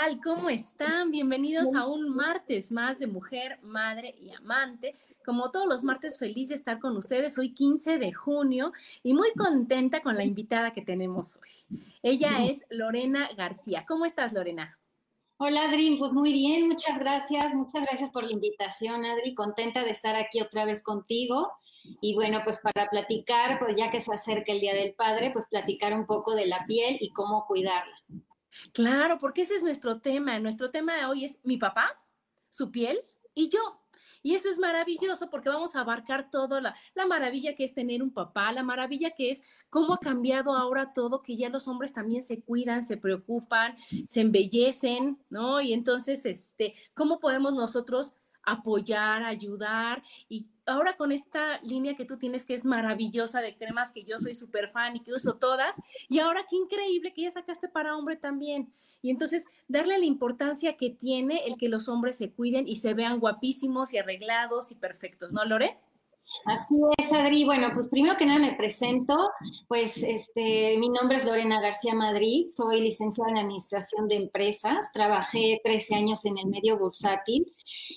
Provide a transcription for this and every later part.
Tal? ¿Cómo están? Bienvenidos a un martes más de Mujer, Madre y Amante. Como todos los martes, feliz de estar con ustedes. Hoy 15 de junio y muy contenta con la invitada que tenemos hoy. Ella es Lorena García. ¿Cómo estás, Lorena? Hola, Adri. Pues muy bien, muchas gracias. Muchas gracias por la invitación, Adri. Contenta de estar aquí otra vez contigo. Y bueno, pues para platicar, pues ya que se acerca el Día del Padre, pues platicar un poco de la piel y cómo cuidarla. Claro, porque ese es nuestro tema. Nuestro tema de hoy es mi papá, su piel y yo. Y eso es maravilloso porque vamos a abarcar todo, la, la, maravilla que es tener un papá, la maravilla que es cómo ha cambiado ahora todo, que ya los hombres también se cuidan, se preocupan, se embellecen, ¿no? Y entonces, este, ¿cómo podemos nosotros apoyar, ayudar y ahora con esta línea que tú tienes que es maravillosa de cremas que yo soy súper fan y que uso todas y ahora qué increíble que ya sacaste para hombre también. Y entonces darle la importancia que tiene el que los hombres se cuiden y se vean guapísimos y arreglados y perfectos, ¿no, Lore? Así Adri. Bueno, pues primero que nada me presento. Pues este, mi nombre es Lorena García Madrid, soy licenciada en Administración de Empresas, trabajé 13 años en el medio bursátil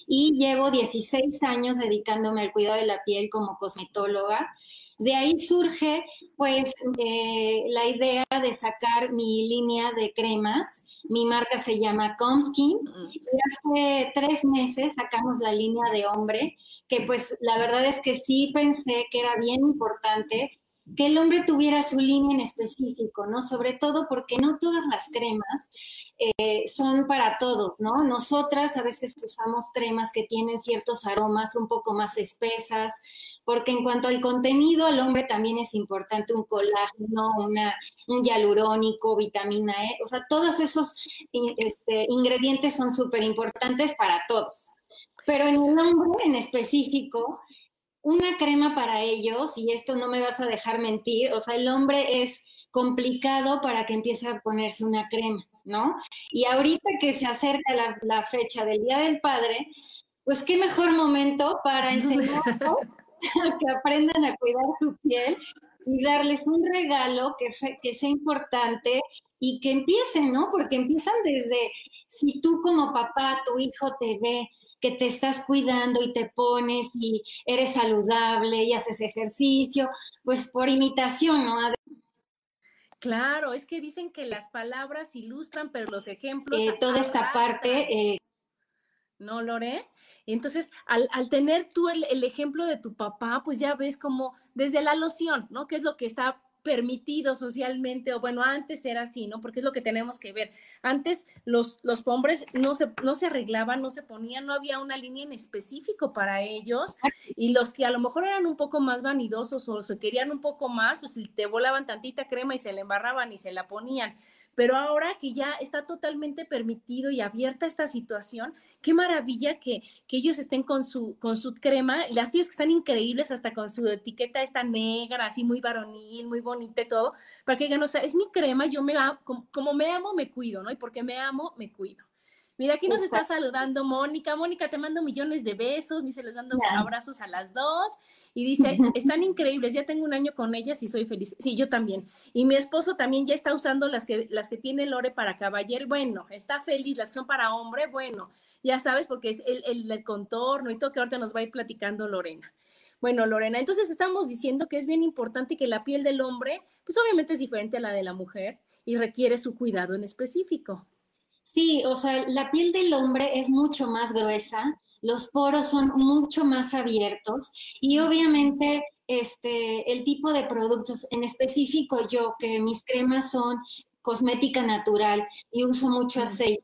y llevo 16 años dedicándome al cuidado de la piel como cosmetóloga. De ahí surge pues eh, la idea de sacar mi línea de cremas mi marca se llama Comskin y hace tres meses sacamos la línea de hombre, que pues la verdad es que sí pensé que era bien importante que el hombre tuviera su línea en específico, ¿no? Sobre todo porque no todas las cremas eh, son para todos, ¿no? Nosotras a veces usamos cremas que tienen ciertos aromas un poco más espesas, porque en cuanto al contenido, al hombre también es importante un colágeno, una, un hialurónico, vitamina E, o sea, todos esos este, ingredientes son súper importantes para todos. Pero en el hombre en específico, una crema para ellos, y esto no me vas a dejar mentir, o sea, el hombre es complicado para que empiece a ponerse una crema, ¿no? Y ahorita que se acerca la, la fecha del Día del Padre, pues qué mejor momento para enseñarlos que aprendan a cuidar su piel y darles un regalo que, que sea importante y que empiecen, ¿no? Porque empiezan desde, si tú como papá, tu hijo te ve que te estás cuidando y te pones y eres saludable y haces ejercicio, pues por imitación, ¿no? Claro, es que dicen que las palabras ilustran, pero los ejemplos... Eh, toda esta parte... Eh, ¿No, Lore? Entonces, al, al tener tú el, ejemplo de tu papá, pues ya ves como desde la loción, ¿no? Que es lo que está permitido socialmente, o bueno, antes era así, ¿no? Porque es lo que tenemos que ver. Antes los, los hombres no se, no se arreglaban, no se ponían, no había una línea en específico para ellos, y los que a lo mejor eran un poco más vanidosos o se querían un poco más, pues te volaban tantita crema y se la embarraban y se la ponían. Pero ahora que ya está totalmente permitido y abierta esta situación, qué maravilla que, que ellos estén con su, con su crema, las tuyas que están increíbles, hasta con su etiqueta esta negra, así muy varonil, muy bonita y todo, para que digan, o sea, es mi crema, yo me amo, como, como me amo, me cuido, ¿no? Y porque me amo, me cuido. Mira, aquí nos está saludando Mónica. Mónica, te mando millones de besos, dice, les mando abrazos a las dos. Y dice, están increíbles, ya tengo un año con ellas y soy feliz. Sí, yo también. Y mi esposo también ya está usando las que, las que tiene Lore para caballero. Bueno, está feliz, las que son para hombre, bueno ya sabes, porque es el, el, contorno y todo que ahorita nos va a ir platicando Lorena. Bueno, Lorena, entonces estamos diciendo que es bien importante que la piel del hombre, pues obviamente es diferente a la de la mujer y requiere su cuidado en específico. Sí, o sea, la piel del hombre es mucho más gruesa, los poros son mucho más abiertos y obviamente este, el tipo de productos, en específico yo, que mis cremas son cosmética natural y uso mucho aceite,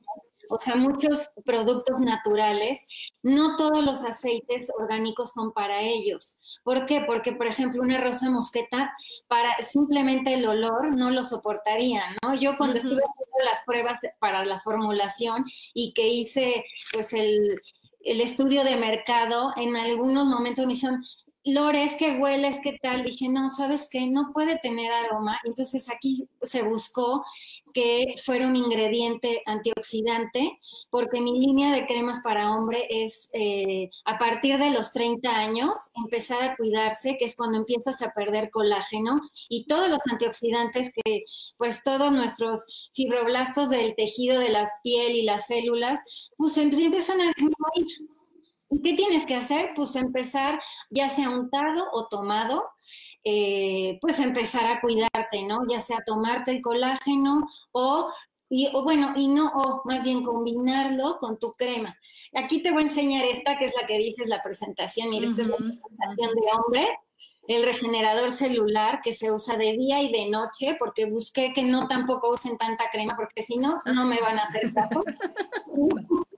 o sea, muchos productos naturales, no todos los aceites orgánicos son para ellos. ¿Por qué? Porque, por ejemplo, una rosa mosqueta, para simplemente el olor no lo soportaría, ¿no? Yo cuando estuve haciendo las pruebas para la formulación y que hice, pues, el, el estudio de mercado, en algunos momentos me dijeron, Lore, es que huele, es que tal. Dije, no, ¿sabes qué? No puede tener aroma. Entonces aquí se buscó que fuera un ingrediente antioxidante, porque mi línea de cremas para hombre es eh, a partir de los 30 años empezar a cuidarse, que es cuando empiezas a perder colágeno y todos los antioxidantes que, pues todos nuestros fibroblastos del tejido de la piel y las células, pues empiezan a disminuir. ¿Y qué tienes que hacer? Pues empezar, ya sea untado o tomado, eh, pues empezar a cuidarte, ¿no? Ya sea tomarte el colágeno o, y, bueno, y no, o más bien combinarlo con tu crema. Aquí te voy a enseñar esta, que es la que dices la presentación. Mira, esta es la presentación de hombre el regenerador celular que se usa de día y de noche, porque busqué que no tampoco usen tanta crema, porque si no, no me van a hacer caso.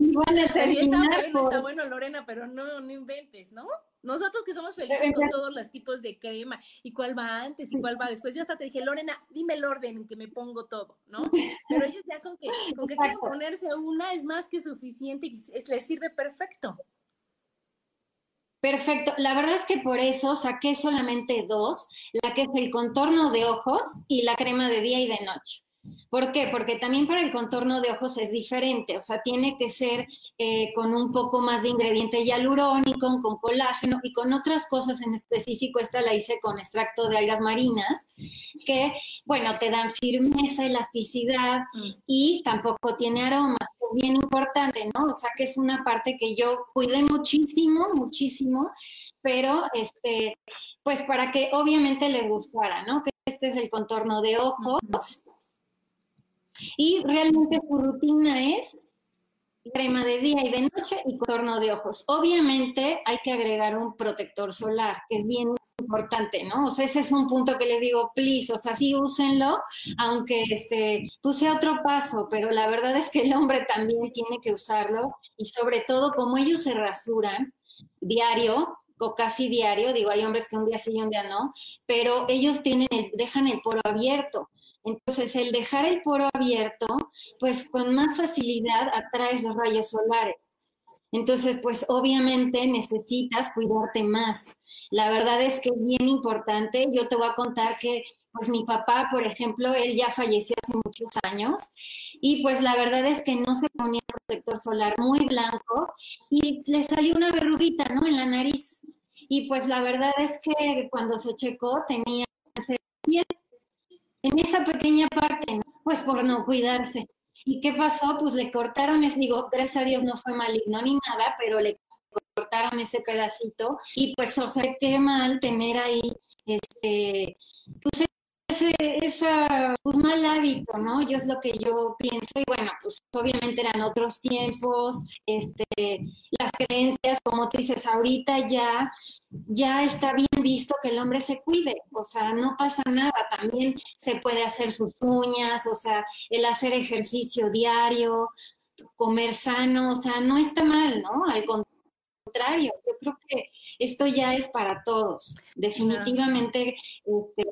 Igual está, bueno, está bueno, Lorena, pero no, no inventes, ¿no? Nosotros que somos felices con todos los tipos de crema y cuál va antes y cuál va después. Yo hasta te dije, Lorena, dime el orden en que me pongo todo, ¿no? Pero ellos ya con que, con que quieren ponerse una es más que suficiente y les sirve perfecto. Perfecto. La verdad es que por eso saqué solamente dos, la que es el contorno de ojos y la crema de día y de noche. ¿Por qué? Porque también para el contorno de ojos es diferente, o sea, tiene que ser eh, con un poco más de ingrediente hialurónico, con colágeno y con otras cosas en específico. Esta la hice con extracto de algas marinas, que, bueno, te dan firmeza, elasticidad y tampoco tiene aroma. Es bien importante, ¿no? O sea, que es una parte que yo cuidé muchísimo, muchísimo, pero este, pues para que obviamente les gustara, ¿no? Que este es el contorno de ojos. Y realmente su rutina es crema de día y de noche y contorno de ojos. Obviamente hay que agregar un protector solar, que es bien importante, ¿no? O sea, ese es un punto que les digo, please, o sea, sí úsenlo, aunque este, puse otro paso, pero la verdad es que el hombre también tiene que usarlo y sobre todo como ellos se rasuran diario, o casi diario, digo, hay hombres que un día sí y un día no, pero ellos tienen dejan el poro abierto. Entonces, el dejar el poro abierto, pues con más facilidad atraes los rayos solares. Entonces, pues obviamente necesitas cuidarte más. La verdad es que es bien importante. Yo te voy a contar que, pues mi papá, por ejemplo, él ya falleció hace muchos años y pues la verdad es que no se ponía protector solar muy blanco y le salió una verruguita, ¿no? En la nariz. Y pues la verdad es que cuando se checó tenía en esa pequeña parte, pues por no cuidarse. ¿Y qué pasó? Pues le cortaron, es, digo, gracias a Dios no fue maligno ni nada, pero le cortaron ese pedacito y pues, o sea, qué mal tener ahí, este, pues ese, esa, pues mal hábito, ¿no? Yo es lo que yo pienso y bueno, pues obviamente eran otros tiempos, este, las creencias, como tú dices, ahorita ya, ya está bien visto que el hombre se cuide, o sea, no pasa nada, también se puede hacer sus uñas, o sea, el hacer ejercicio diario, comer sano, o sea, no está mal, ¿no? Al contrario, yo creo que esto ya es para todos. Definitivamente, este,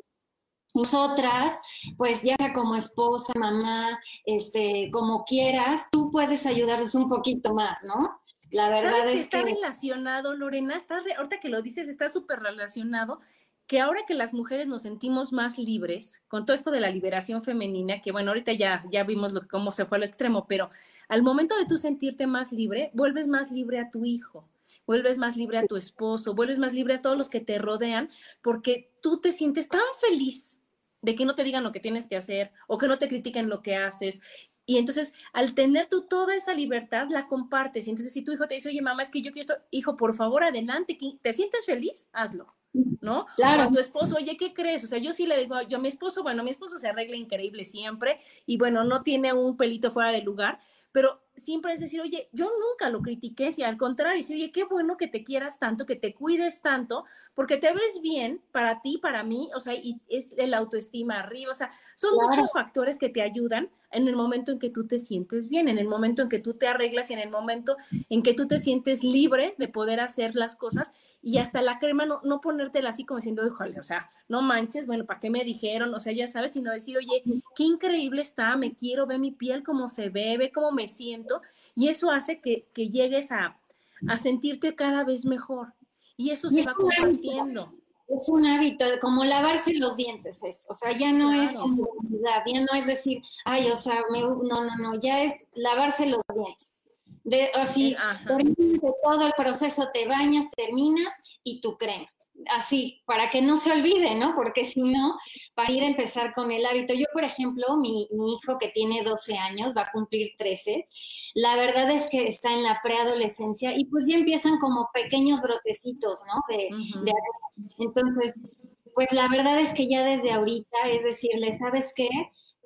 nosotras, pues ya sea como esposa, mamá, este, como quieras, tú puedes ayudarles un poquito más, ¿no? La verdad es que está relacionado, Lorena, está ahorita que lo dices, está súper relacionado que ahora que las mujeres nos sentimos más libres, con todo esto de la liberación femenina, que bueno, ahorita ya, ya vimos lo, cómo se fue al extremo, pero al momento de tú sentirte más libre, vuelves más libre a tu hijo, vuelves más libre a tu esposo, vuelves más libre a todos los que te rodean, porque tú te sientes tan feliz de que no te digan lo que tienes que hacer o que no te critiquen lo que haces, y entonces, al tener tú toda esa libertad, la compartes. Y entonces, si tu hijo te dice, oye, mamá, es que yo quiero esto, hijo, por favor, adelante, ¿te sientes feliz? Hazlo, ¿no? Claro. O a tu esposo, oye, ¿qué crees? O sea, yo sí le digo, yo a mi esposo, bueno, mi esposo se arregla increíble siempre y bueno, no tiene un pelito fuera de lugar, pero siempre es decir, oye, yo nunca lo critiqué, y al contrario, decir, oye, qué bueno que te quieras tanto, que te cuides tanto, porque te ves bien para ti, para mí, o sea, y es el autoestima arriba, o sea, son muchos factores que te ayudan en el momento en que tú te sientes bien, en el momento en que tú te arreglas y en el momento en que tú te sientes libre de poder hacer las cosas y hasta la crema no, no ponértela así como diciendo, híjole, o sea, no manches, bueno, ¿para qué me dijeron? O sea, ya sabes, sino decir, oye, qué increíble está, me quiero, ve mi piel cómo se ve, ve cómo me siento y eso hace que, que llegues a, a, sentirte cada vez mejor. Y eso se va compartiendo. Es un hábito, como lavarse los dientes, es, o sea, ya no es comodidad, ya no es decir, ay, o sea, no, no, no, ya es lavarse los dientes de, así, de todo el proceso, te bañas, terminas y tu crema. Así, para que no se olvide, ¿no? Porque si no, para ir a empezar con el hábito. Yo, por ejemplo, mi, hijo que tiene 12 años, va a cumplir 13, la verdad es que está en la preadolescencia y pues ya empiezan como pequeños brotecitos, ¿no? De, entonces, pues la verdad es que ya desde ahorita es decirle, ¿sabes qué?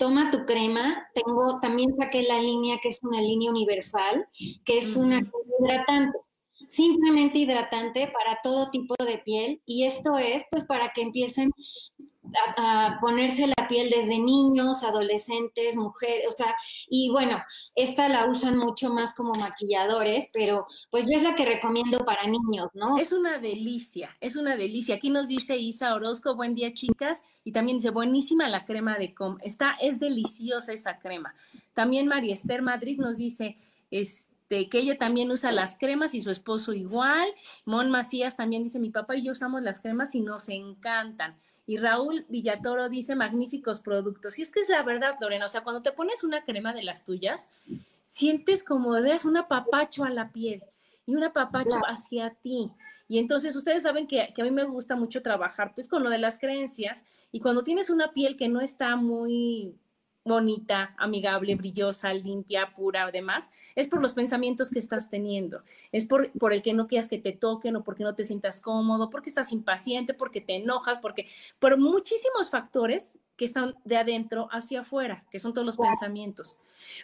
Toma tu crema. Tengo, también saqué la línea que es una línea universal, que es una hidratante, simplemente hidratante para todo tipo de piel. Y esto es pues para que empiecen a, ponerse la piel desde niños, adolescentes, mujeres, o sea, y bueno, esta la usan mucho más como maquilladores, pero pues yo es la que recomiendo para niños, ¿no? Es una delicia, es una delicia. Aquí nos dice Isa Orozco, buen día chicas, y también dice, buenísima la crema de com, está, es deliciosa esa crema. También María Esther Madrid nos dice, este, que ella también usa las cremas y su esposo igual. Mon Macías también dice, mi papá y yo usamos las cremas y nos encantan. Y Raúl Villatoro dice magníficos productos. Y es que es la verdad, Lorena. O sea, cuando te pones una crema de las tuyas, sientes como eres un apapacho a la piel y un apapacho hacia ti. Y entonces ustedes saben que, que, a mí me gusta mucho trabajar pues con lo de las creencias y cuando tienes una piel que no está muy bonita, amigable, brillosa, limpia, pura, además, es por los pensamientos que estás teniendo, es por, por el que no quieras que te toquen o porque no te sientas cómodo, porque estás impaciente, porque te enojas, porque por muchísimos factores que están de adentro hacia afuera, que son todos los pensamientos.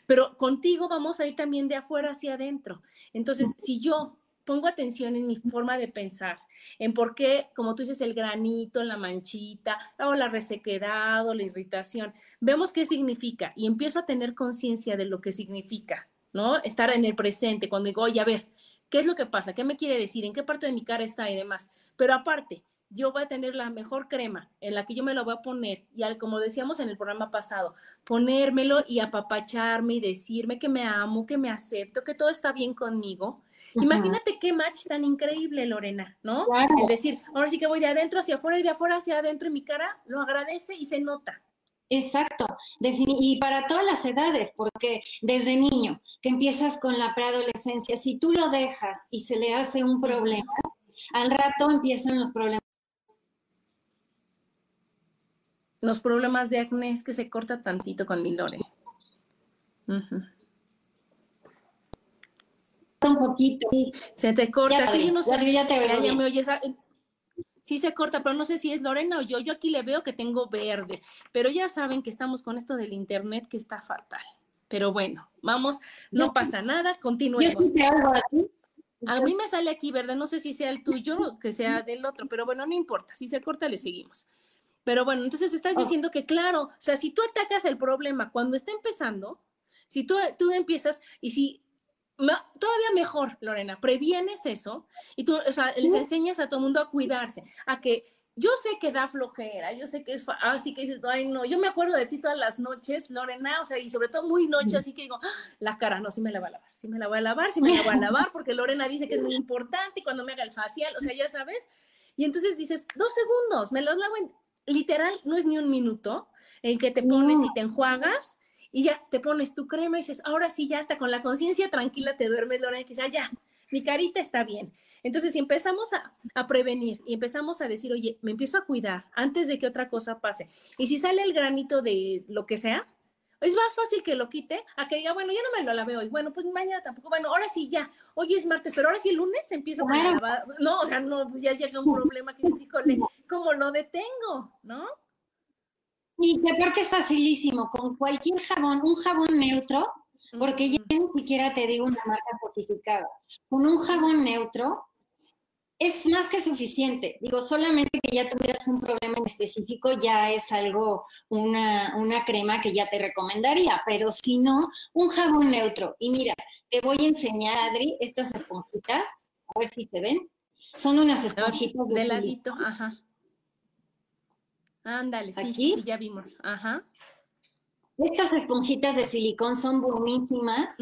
Pero contigo vamos a ir también de afuera hacia adentro. Entonces, si yo pongo atención en mi forma de pensar, en por qué, como tú dices, el granito, la manchita, o la resequedad o la irritación. Vemos qué significa y empiezo a tener conciencia de lo que significa, ¿no? Estar en el presente, cuando digo, oye, a ver, ¿qué es lo que pasa? ¿Qué me quiere decir? ¿En qué parte de mi cara está y demás? Pero aparte, yo voy a tener la mejor crema en la que yo me lo voy a poner y al, como decíamos en el programa pasado, ponérmelo y apapacharme y decirme que me amo, que me acepto, que todo está bien conmigo Imagínate qué match tan increíble, Lorena, ¿no? El decir, ahora sí que voy de adentro hacia afuera y de afuera hacia adentro y mi cara lo agradece y se nota. Exacto, y para todas las edades, porque desde niño, que empiezas con la preadolescencia, si tú lo dejas y se le hace un problema, al rato empiezan los problemas. Los problemas de acné es que se corta tantito con mi Lore un poquito. Se te corta, sí, no sé. Ya, te veo ya, me oyes. Ah, sí se corta, pero no sé si es Lorena o yo. Yo aquí le veo que tengo verde, pero ya saben que estamos con esto del internet que está fatal. Pero bueno, vamos, no pasa nada, continuemos. A mí me sale aquí verde, no sé si sea el tuyo o que sea del otro, pero bueno, no importa, si se corta le seguimos. Pero bueno, entonces estás oh. diciendo que claro, o sea, si tú atacas el problema cuando está empezando, si tú, tú empiezas y si todavía mejor, Lorena, previenes eso y tú, o sea, les enseñas a todo el mundo a cuidarse, a que yo sé que da flojera, yo sé que es así que dices, ay no, yo me acuerdo de ti todas las noches, Lorena, o sea, y sobre todo muy noche, así que digo, ah, la cara, no, sí me la voy a lavar, sí me la voy a lavar, sí me la voy a lavar, porque Lorena dice que es muy importante y cuando me haga el facial, o sea, ya sabes, y entonces dices, dos segundos, me los lavo en, literal, no es ni un minuto en que te pones y te enjuagas y ya te pones tu crema y dices, ahora sí, ya está con la conciencia tranquila te duermes, Lorena, y dices, ah, ya, mi carita está bien. Entonces, si empezamos a, a, prevenir y empezamos a decir, oye, me empiezo a cuidar antes de que otra cosa pase, y si sale el granito de lo que sea, Es más fácil que lo quite a que diga, bueno, ya no me lo lavé hoy. Bueno, pues mañana tampoco. Bueno, ahora sí ya. Hoy es martes, pero ahora sí el lunes empiezo a lavar. No, o sea, no, ya llega un problema que dices, híjole, ¿cómo lo detengo? ¿No? Y que aparte es facilísimo, con cualquier jabón, un jabón neutro, porque ya ni siquiera te digo una marca sofisticada. Con un jabón neutro es más que suficiente. Digo, solamente que ya tuvieras un problema en específico ya es algo, una, una crema que ya te recomendaría, pero si no, un jabón neutro. Y mira, te voy a enseñar, Adri, estas esponjitas, a ver si se ven. Son unas esponjitas de, ladito, ajá. Ándale, sí, sí, ya vimos, ajá. Estas esponjitas de silicón son buenísimas,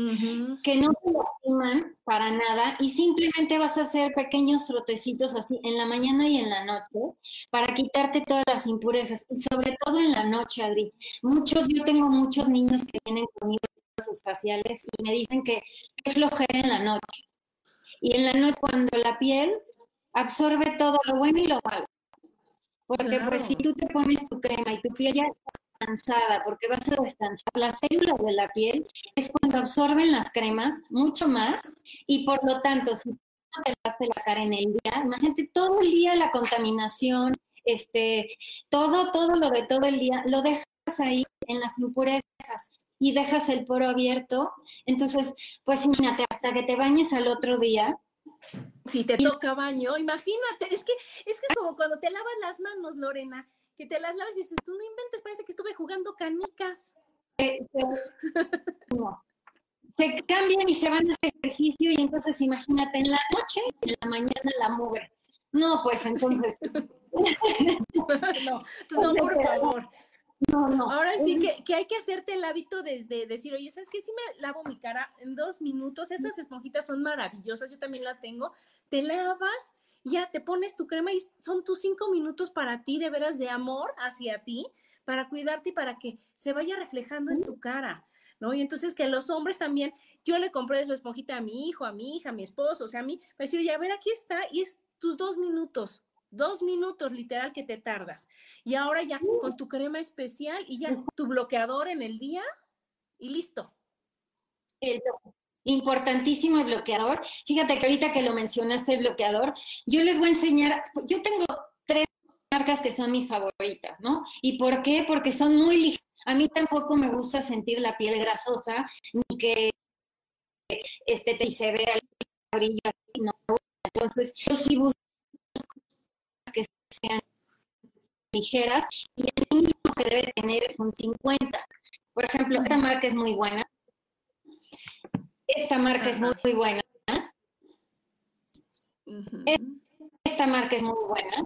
que no te lastiman para nada y simplemente vas a hacer pequeños frotecitos así en la mañana y en la noche para quitarte todas las impurezas y sobre todo en la noche, Adri. Muchos, yo tengo muchos niños que vienen conmigo sus faciales y me dicen que es flojera en la noche. Y en la noche cuando la piel absorbe todo lo bueno y lo malo. Porque pues si tú te pones tu crema y tu piel ya cansada porque vas a descansar. Las células de la piel es cuando absorben las cremas mucho más y por lo tanto, si tú te lavaste la cara en el día, imagínate todo el día la contaminación, este, todo, todo lo de todo el día, lo dejas ahí en las impurezas y dejas el poro abierto. Entonces, pues imagínate, hasta que te bañes al otro día, si te toca baño, imagínate, es que es que es como cuando te lavas las manos, Lorena, que te las laves y dices, tú no inventes, parece que estuve jugando canicas. Se cambian y se van a hacer ejercicio y entonces imagínate en la noche, en la mañana la mugre. No, pues entonces. no, no, por favor. No, no. Ahora sí que, que, hay que hacerte el hábito desde decir, oye, ¿sabes qué? Si me lavo mi cara en dos minutos, esas esponjitas son maravillosas, yo también la tengo. Te lavas ya te pones tu crema y son tus cinco minutos para ti, de veras, de amor hacia ti, para cuidarte y para que se vaya reflejando en tu cara, ¿no? Y entonces que los hombres también, yo le compré de su esponjita a mi hijo, a mi hija, a mi esposo, o sea, a mí, para decir, ya, a ver, aquí está, y es tus dos minutos, dos minutos literal que te tardas. Y ahora ya con tu crema especial y ya tu bloqueador en el día y listo. Importantísimo el bloqueador. Fíjate que ahorita que lo mencionaste, el bloqueador, yo les voy a enseñar, yo tengo tres marcas que son mis favoritas, ¿no? ¿Y por qué? Porque son muy ligeras. A mí tampoco me gusta sentir la piel grasosa, ni que este, se vea el brillo. No. Entonces, yo sí busco sean ligeras y el mínimo que debe tener es un 50. Por ejemplo, esta marca es muy buena esta marca es muy, buena. Esta marca es muy buena.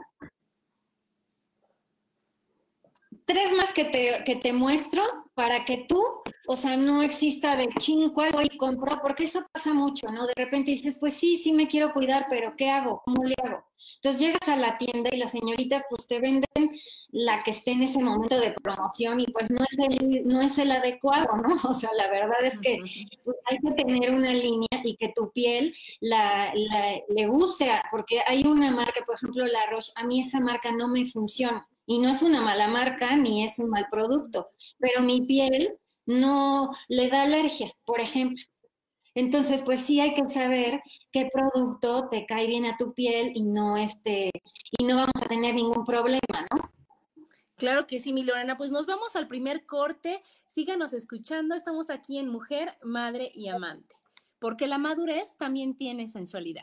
Tres más que te, que te muestro para que tú, o sea, no exista de ching, ¿cuál voy y compro? Porque eso pasa mucho, ¿no? De repente dices, pues sí, sí me quiero cuidar, pero ¿qué hago? ¿Cómo le hago? Entonces llegas a la tienda y las señoritas pues te venden la que esté en ese momento de promoción y pues no es el, no es el adecuado, ¿no? O sea, la verdad es que pues, hay que tener una línea y que tu piel la, le guste, porque hay una marca, por ejemplo, la Roche, a mí esa marca no me funciona y no es una mala marca ni es un mal producto, pero mi piel no le da alergia, por ejemplo. Entonces, pues sí hay que saber qué producto te cae bien a tu piel y no este y no vamos a tener ningún problema, ¿no? Claro que sí, mi Lorena. Pues nos vamos al primer corte. Síganos escuchando. Estamos aquí en Mujer, Madre y Amante. Porque la madurez también tiene sensualidad.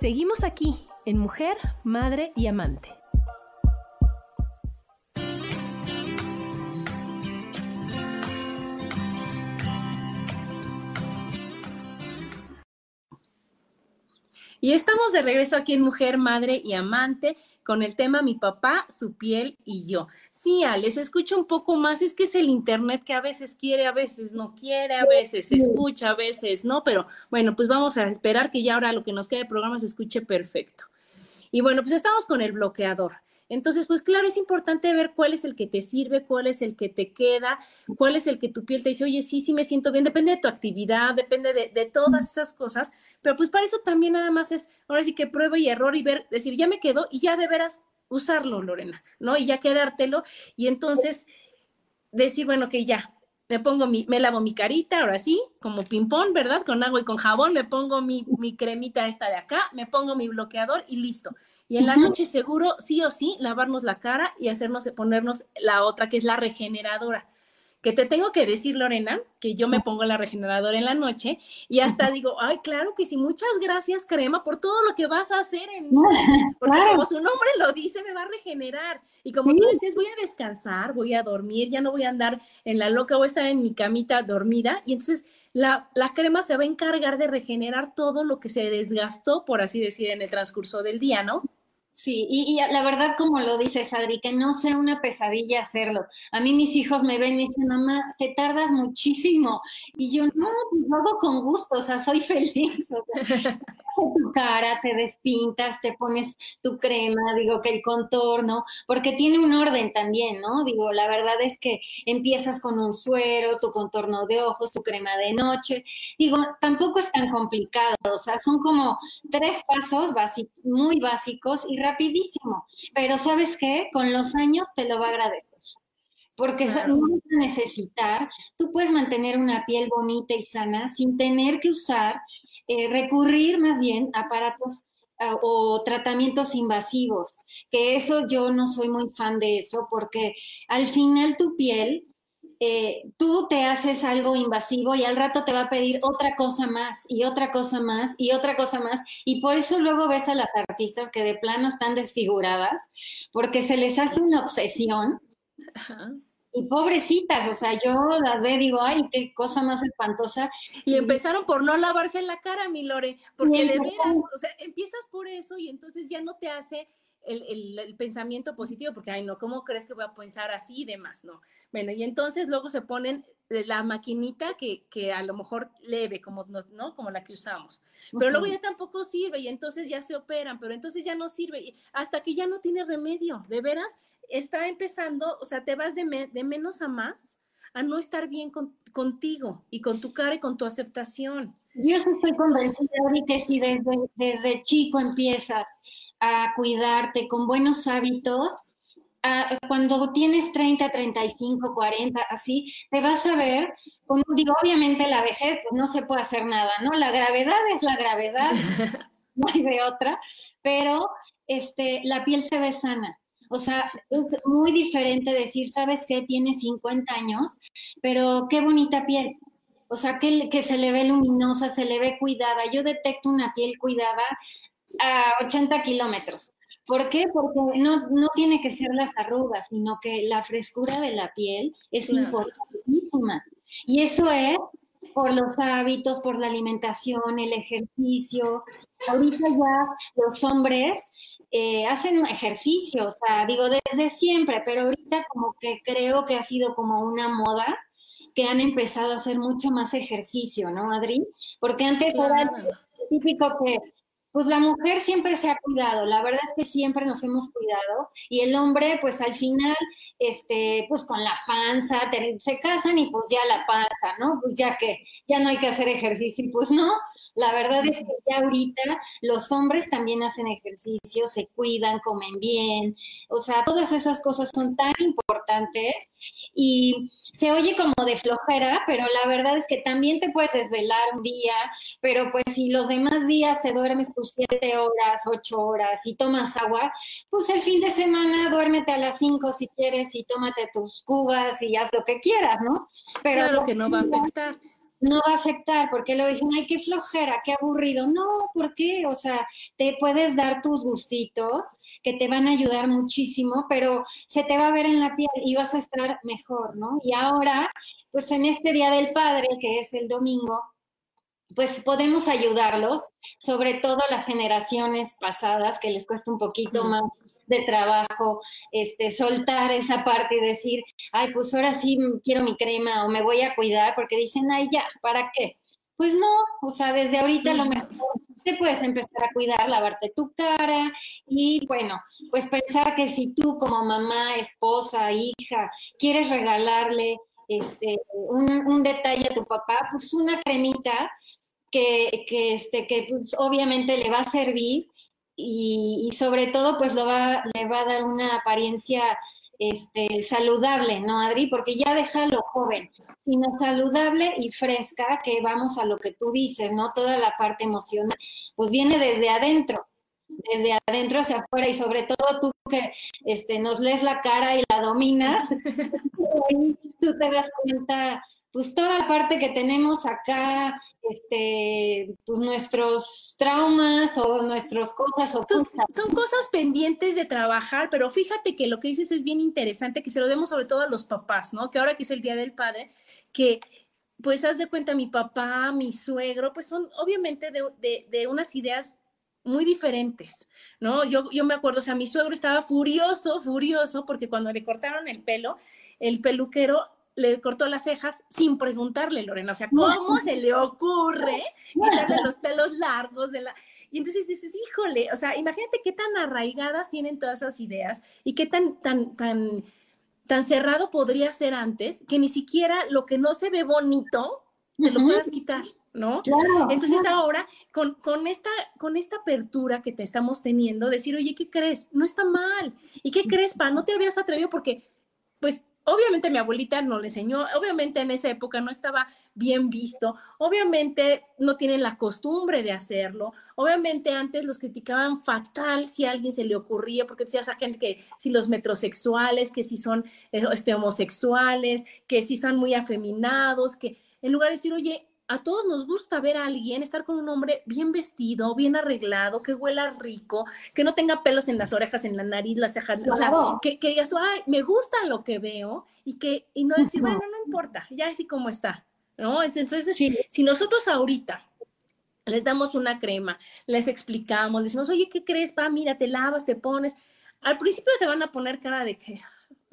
Seguimos aquí en Mujer, Madre y Amante. Y estamos de regreso aquí en Mujer, Madre y Amante con el tema Mi papá, su piel y yo. Sí, les escucho un poco más, es que es el Internet que a veces quiere, a veces no quiere, a veces escucha, a veces no, pero bueno, pues vamos a esperar que ya ahora lo que nos quede de programa se escuche perfecto. Y bueno, pues estamos con el bloqueador. Entonces, pues claro, es importante ver cuál es el que te sirve, cuál es el que te queda, cuál es el que tu piel te dice, oye, sí, sí me siento bien, depende de tu actividad, depende de, todas esas cosas, pero pues para eso también nada más es, ahora sí que prueba y error y ver, decir, ya me quedó y ya de veras usarlo, Lorena, ¿no? Y ya quedártelo y entonces decir, bueno, que ya, me pongo mi, me lavo mi carita, ahora sí, como ping-pong, ¿verdad? Con agua y con jabón, me pongo mi, mi cremita esta de acá, me pongo mi bloqueador y listo. Y en la noche seguro, sí o sí, lavarnos la cara y hacernos ponernos la otra, que es la regeneradora. Que te tengo que decir, Lorena, que yo me pongo la regeneradora en la noche y hasta digo, ay, claro que sí, muchas gracias, crema, por todo lo que vas a hacer en Porque como su nombre lo dice, me va a regenerar. Y como tú dices, voy a descansar, voy a dormir, ya no voy a andar en la loca, voy a estar en mi camita dormida. Y entonces la, la, crema se va a encargar de regenerar todo lo que se desgastó, por así decir, en el transcurso del día, ¿no? Sí, y, la verdad, como lo dices, Adri, que no sea una pesadilla hacerlo. A mí mis hijos me ven y dicen, mamá, te tardas muchísimo. Y yo, no, pues lo hago con gusto, o sea, soy feliz. Tu cara, te despintas, te pones tu crema, digo que el contorno, porque tiene un orden también, ¿no? Digo, la verdad es que empiezas con un suero, tu contorno de ojos, tu crema de noche. Digo, tampoco es tan complicado, o sea, son como tres pasos muy básicos y rapidísimo. Pero ¿sabes qué? Con los años te lo va a agradecer porque no vas a necesitar, tú puedes mantener una piel bonita y sana sin tener que usar eh, recurrir más bien a aparatos o tratamientos invasivos, que eso yo no soy muy fan de eso, porque al final tu piel, eh, tú te haces algo invasivo y al rato te va a pedir otra cosa más y otra cosa más y otra cosa más. Y por eso luego ves a las artistas que de plano están desfiguradas, porque se les hace una obsesión. Y pobrecitas, o sea, yo las veo y digo, ay, qué cosa más espantosa. Y empezaron por no lavarse la cara, mi Lore, porque de veras, o sea, empiezas por eso y entonces ya no te hace el, pensamiento positivo, porque, ay, no, ¿cómo crees que voy a pensar así y demás? No. Bueno, y entonces luego se ponen la maquinita que, que a lo mejor leve, como, ¿no? Como la que usamos. Pero luego ya tampoco sirve y entonces ya se operan, pero entonces ya no sirve, hasta que ya no tiene remedio. De veras, está empezando, o sea, te vas de, menos a más a no estar bien contigo y con tu cara y con tu aceptación. Yo estoy convencida de que si desde, desde chico empiezas a cuidarte con buenos hábitos, cuando tienes 30, 35, 40, así, te vas a ver, digo, obviamente la vejez, pues no se puede hacer nada, ¿no? La gravedad es la gravedad, no hay de otra, pero este, la piel se ve sana. O sea, es muy diferente decir, sabes que tiene 50 años, pero qué bonita piel. O sea, que, que se le ve luminosa, se le ve cuidada. Yo detecto una piel cuidada a 80 kilómetros. ¿Por qué? Porque no, no tiene que ser las arrugas, sino que la frescura de la piel es importantísima. Y eso es por los hábitos, por la alimentación, el ejercicio. Ahorita ya los hombres eh, hacen ejercicio, o sea, digo desde siempre, pero ahorita como que creo que ha sido como una moda que han empezado a hacer mucho más ejercicio, ¿no, Adri? Porque antes era típico que pues la mujer siempre se ha cuidado, la verdad es que siempre nos hemos cuidado y el hombre pues al final, este, pues con la panza, se casan y pues ya la panza, ¿no? Pues ya que ya no hay que hacer ejercicio y pues no, la verdad es que ya ahorita los hombres también hacen ejercicio, se cuidan, comen bien, o sea, todas esas cosas son tan importantes y se oye como de flojera, pero la verdad es que también te puedes desvelar un día, pero pues si los demás días te duermes tus siete horas, ocho horas y tomas agua, pues el fin de semana duérmete a las cinco si quieres y tómate tus cubas y haz lo que quieras, ¿no? Pero claro que no va a afectar no va a afectar, porque lo dicen, ay, qué flojera, qué aburrido. No, ¿por qué? O sea, te puedes dar tus gustitos que te van a ayudar muchísimo, pero se te va a ver en la piel y vas a estar mejor, ¿no? Y ahora, pues en este Día del Padre, que es el domingo, pues podemos ayudarlos, sobre todo las generaciones pasadas que les cuesta un poquito más de trabajo, este, soltar esa parte y decir, ay, pues ahora sí quiero mi crema o me voy a cuidar, porque dicen, ay, ya, ¿para qué? Pues no, o sea, desde ahorita lo mejor te puedes empezar a cuidar, lavarte tu cara y bueno, pues pensar que si tú como mamá, esposa, hija, quieres regalarle este, un, detalle a tu papá, pues una cremita que, que, este, que pues, obviamente le va a servir y, sobre todo pues lo va, le va a dar una apariencia este, saludable, ¿no, Adri? Porque ya déjalo joven, sino saludable y fresca, que vamos a lo que tú dices, ¿no? Toda la parte emocional, pues viene desde adentro, desde adentro hacia afuera y sobre todo tú que este, nos lees la cara y la dominas, tú te das cuenta pues toda la parte que tenemos acá, este, pues nuestros traumas o nuestras cosas o Son cosas pendientes de trabajar, pero fíjate que lo que dices es bien interesante, que se lo demos sobre todo a los papás, ¿no? Que ahora que es el Día del Padre, que pues haz de cuenta mi papá, mi suegro, pues son obviamente de, de, de unas ideas muy diferentes, ¿no? Yo, yo me acuerdo, o sea, mi suegro estaba furioso, furioso, porque cuando le cortaron el pelo, el peluquero le cortó las cejas sin preguntarle, Lorena. O sea, ¿cómo se le ocurre quitarle los pelos largos de la... Y entonces dices, híjole, o sea, imagínate qué tan arraigadas tienen todas esas ideas y qué tan, tan, tan, tan cerrado podría ser antes que ni siquiera lo que no se ve bonito te lo puedas quitar. ¿no? Entonces ahora, con, con, esta, con esta apertura que te estamos teniendo, decir, oye, ¿qué crees? No está mal. ¿Y qué crees, pa? No te habías atrevido porque, pues, Obviamente mi abuelita no le enseñó, obviamente en esa época no estaba bien visto, obviamente no tienen la costumbre de hacerlo, obviamente antes los criticaban fatal si a alguien se le ocurría, porque decía, sacan que si los metrosexuales, que si son eh, este, homosexuales, que si son muy afeminados, que en lugar de decir, oye, a todos nos gusta ver a alguien estar con un hombre bien vestido, bien arreglado, que huela rico, que no tenga pelos en las orejas, en la nariz, las cejas, o sea, que, que, digas, ay, me gusta lo que veo y que y no decir, bueno, no importa, ya así como está, ¿no? Entonces, si nosotros ahorita les damos una crema, les explicamos, decimos, oye, ¿qué crees, pa? Mira, te lavas, te pones. Al principio te van a poner cara de que,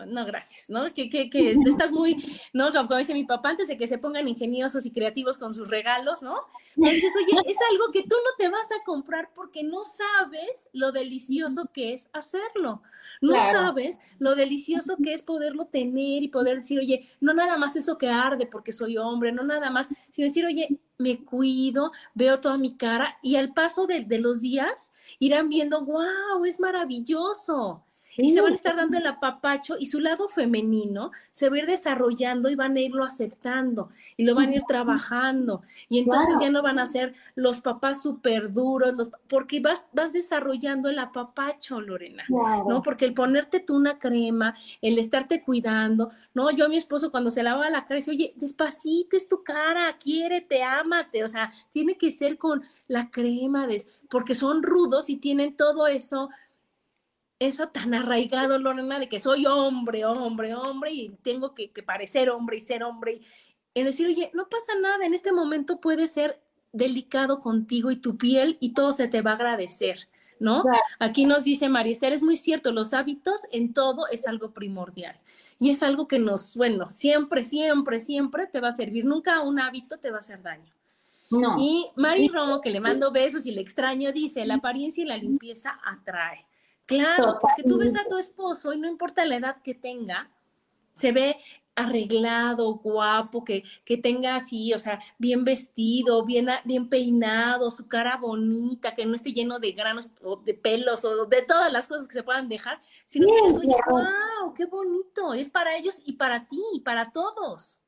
no, gracias, ¿no? Que, que, que estás muy, ¿no? Como dice mi papá, antes de que se pongan ingeniosos y creativos con sus regalos, ¿no? Me dices, oye, es algo que tú no te vas a comprar porque no sabes lo delicioso que es hacerlo. No sabes lo delicioso que es poderlo tener y poder decir, oye, no nada más eso que arde porque soy hombre, no nada más, sino decir, oye, me cuido, veo toda mi cara y al paso de, de los días irán viendo, wow, es maravilloso y se van a estar dando el apapacho y su lado femenino se va a ir desarrollando y van a irlo aceptando y lo van a ir trabajando. Y entonces ya no van a ser los papás súper duros, los, porque vas, vas desarrollando el apapacho, Lorena, ¿no? Porque el ponerte tú una crema, el estarte cuidando, ¿no? Yo a mi esposo cuando se lava la cara dice, oye, despacito es tu cara, quiérete, ámate, o sea, tiene que ser con la crema, porque son rudos y tienen todo eso eso tan arraigado, Lorena, de que soy hombre, hombre, hombre, y tengo que, parecer hombre y ser hombre. Y, en decir, oye, no pasa nada, en este momento puede ser delicado contigo y tu piel y todo se te va a agradecer, ¿no? Aquí nos dice Esther, es muy cierto, los hábitos en todo es algo primordial. Y es algo que nos, bueno, siempre, siempre, siempre te va a servir. Nunca un hábito te va a hacer daño. No. Y Mari Romo, que le mando besos y le extraño, dice, la apariencia y la limpieza atrae. Claro, porque tú ves a tu esposo y no importa la edad que tenga, se ve arreglado, guapo, que, que tenga así, o sea, bien vestido, bien, bien peinado, su cara bonita, que no esté lleno de granos o de pelos o de todas las cosas que se puedan dejar, sino que es, oye, wow, qué bonito, es para ellos y para ti y para todos.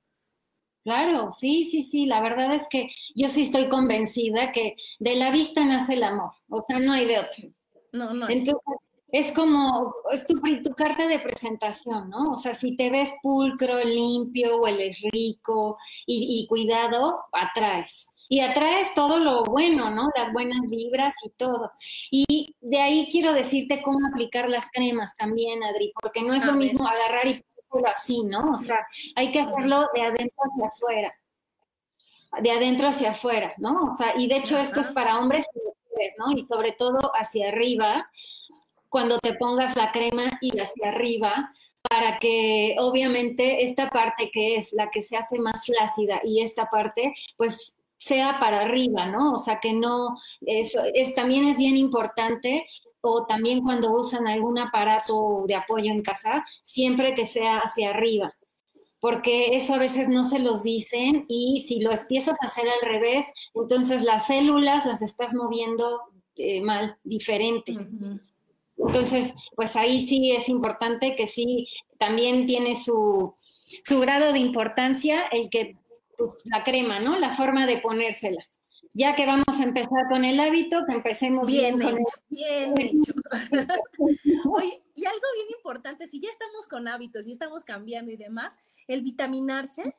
Claro, sí, sí, sí, la verdad es que yo sí estoy convencida que de la vista nace el amor, o sea, no hay de otro. No, no. Entonces, es como, es tu, carta de presentación, ¿no? O sea, si te ves pulcro, limpio, hueles rico y, y cuidado, atraes. Y atraes todo lo bueno, ¿no? Las buenas vibras y todo. Y de ahí quiero decirte cómo aplicar las cremas también, Adri, porque no es lo mismo agarrar y hacerlo así, ¿no? O sea, hay que hacerlo de adentro hacia afuera. De adentro hacia afuera, ¿no? O sea, y de hecho esto es para hombres y mujeres, ¿no? Y sobre todo hacia arriba, cuando te pongas la crema y hacia arriba, para que obviamente esta parte que es la que se hace más flácida y esta parte, pues sea para arriba, ¿no? O sea, que no, eso es, también es bien importante, o también cuando usan algún aparato de apoyo en casa, siempre que sea hacia arriba, porque eso a veces no se los dicen y si lo empiezas a hacer al revés, entonces las células las estás moviendo eh, mal, diferente. Entonces, pues ahí sí es importante que sí, también tiene su, su grado de importancia el que pues, la crema, ¿no? La forma de ponérsela. Ya que vamos a empezar con el hábito, que empecemos bien, bien hecho, bien hecho. Oye, y algo bien importante, si ya estamos con hábitos y estamos cambiando y demás, el vitaminarse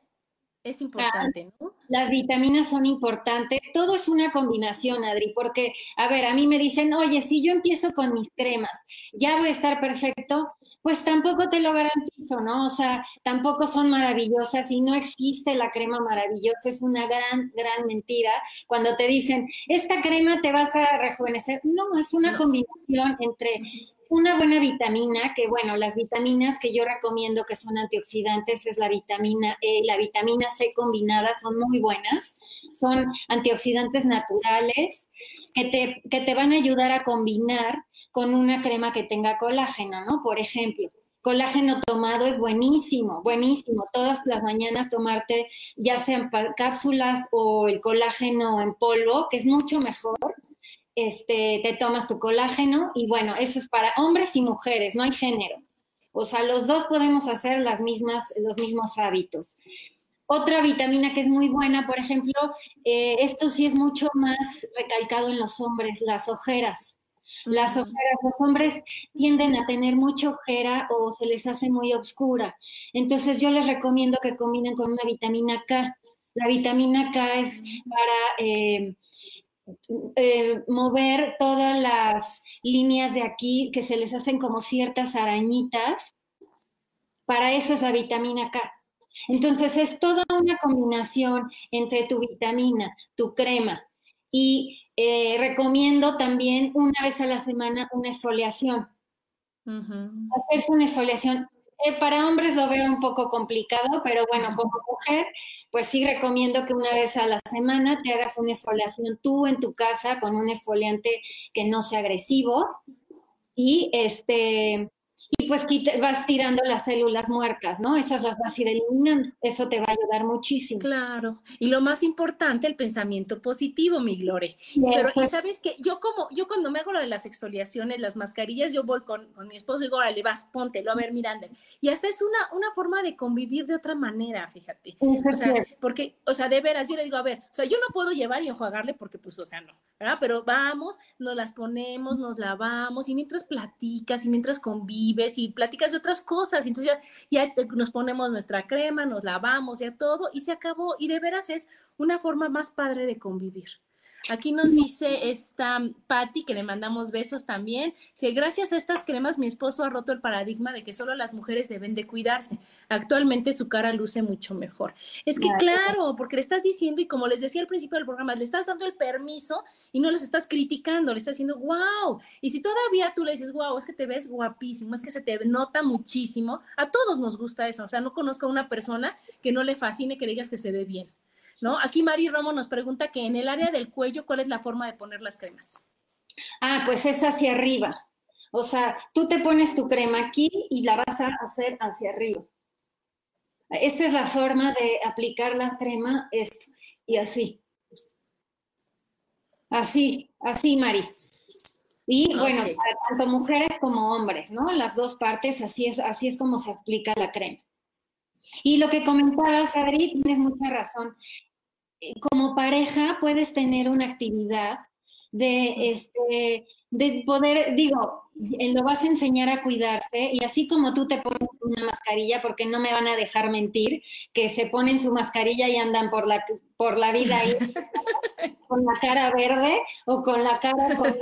es importante, ¿no? Las vitaminas son importantes. Todo es una combinación, Adri, porque, a ver, a mí me dicen, oye, si yo empiezo con mis cremas, ya voy a estar perfecto. Pues tampoco te lo garantizo, ¿no? O sea, tampoco son maravillosas y no existe la crema maravillosa. Es una gran, gran mentira cuando te dicen, esta crema te vas a rejuvenecer. No, es una combinación entre una buena vitamina, que bueno, las vitaminas que yo recomiendo que son antioxidantes es la vitamina E, la vitamina C combinada, son muy buenas, son antioxidantes naturales que te, que te van a ayudar a combinar con una crema que tenga colágeno, ¿no? Por ejemplo. Colágeno tomado es buenísimo, buenísimo. Todas las mañanas tomarte ya sean cápsulas o el colágeno en polvo, que es mucho mejor este, te tomas tu colágeno y bueno, eso es para hombres y mujeres, no hay género. O sea, los dos podemos hacer las mismas, los mismos hábitos. Otra vitamina que es muy buena, por ejemplo, eh, esto sí es mucho más recalcado en los hombres, las ojeras. Las ojeras, los hombres tienden a tener mucha ojera o se les hace muy oscura. Entonces yo les recomiendo que combinen con una vitamina K. La vitamina K es para eh, eh, mover todas las líneas de aquí que se les hacen como ciertas arañitas. Para eso es la vitamina K. Entonces es toda una combinación entre tu vitamina, tu crema y eh, recomiendo también una vez a la semana una exfoliación. Hacerse una exfoliación eh, para hombres lo veo un poco complicado, pero bueno, como mujer, pues sí recomiendo que una vez a la semana te hagas una exfoliación tú en tu casa con un exfoliante que no sea agresivo. Y este y pues vas tirando las células muertas, ¿no? Esas las vas a ir eliminando. Eso te va a ayudar muchísimo. Claro. Y lo más importante, el pensamiento positivo, mi Glore. Pero, y pues sabes que yo como, yo cuando me hago lo de las exfoliaciones, las mascarillas, yo voy con, mi esposo y digo, órale, vas, póntelo, a ver, Miranda. Y hasta es una, una forma de convivir de otra manera, fíjate. O sea, porque, o sea, de veras, yo le digo, a ver, o sea, yo no puedo llevar y enjuagarle porque, pues, o sea, no, ¿verdad? Pero vamos, nos las ponemos, nos lavamos y mientras platicas y mientras convives, y platicas de otras cosas. Entonces ya, nos ponemos nuestra crema, nos lavamos, ya todo, y se acabó. Y de veras es una forma más padre de convivir. Aquí nos dice esta Patty, que le mandamos besos también. Si gracias a estas cremas mi esposo ha roto el paradigma de que solo las mujeres deben de cuidarse. Actualmente su cara luce mucho mejor. Es que claro, porque le estás diciendo, y como les decía al principio del programa, le estás dando el permiso y no les estás criticando, le estás diciendo, wow. Y si todavía tú le dices, wow, es que te ves guapísimo, es que se te nota muchísimo, a todos nos gusta eso. O sea, no conozco a una persona que no le fascine que digas que se ve bien. ¿No? Aquí Mari Romo nos pregunta que en el área del cuello, ¿cuál es la forma de poner las cremas? Ah, pues es hacia arriba. O sea, tú te pones tu crema aquí y la vas a hacer hacia arriba. Esta es la forma de aplicar la crema, esto, y así. Así, así, Mari. Y bueno, para tanto mujeres como hombres, ¿no? Las dos partes, así es, así es como se aplica la crema. Y lo que comentabas, Adri, tienes mucha razón. Eh, como pareja puedes tener una actividad de, este, de poder, digo, lo vas a enseñar a cuidarse y así como tú te pones una mascarilla, porque no me van a dejar mentir, que se ponen su mascarilla y andan por la, por la vida ahí con la cara verde o con la cara con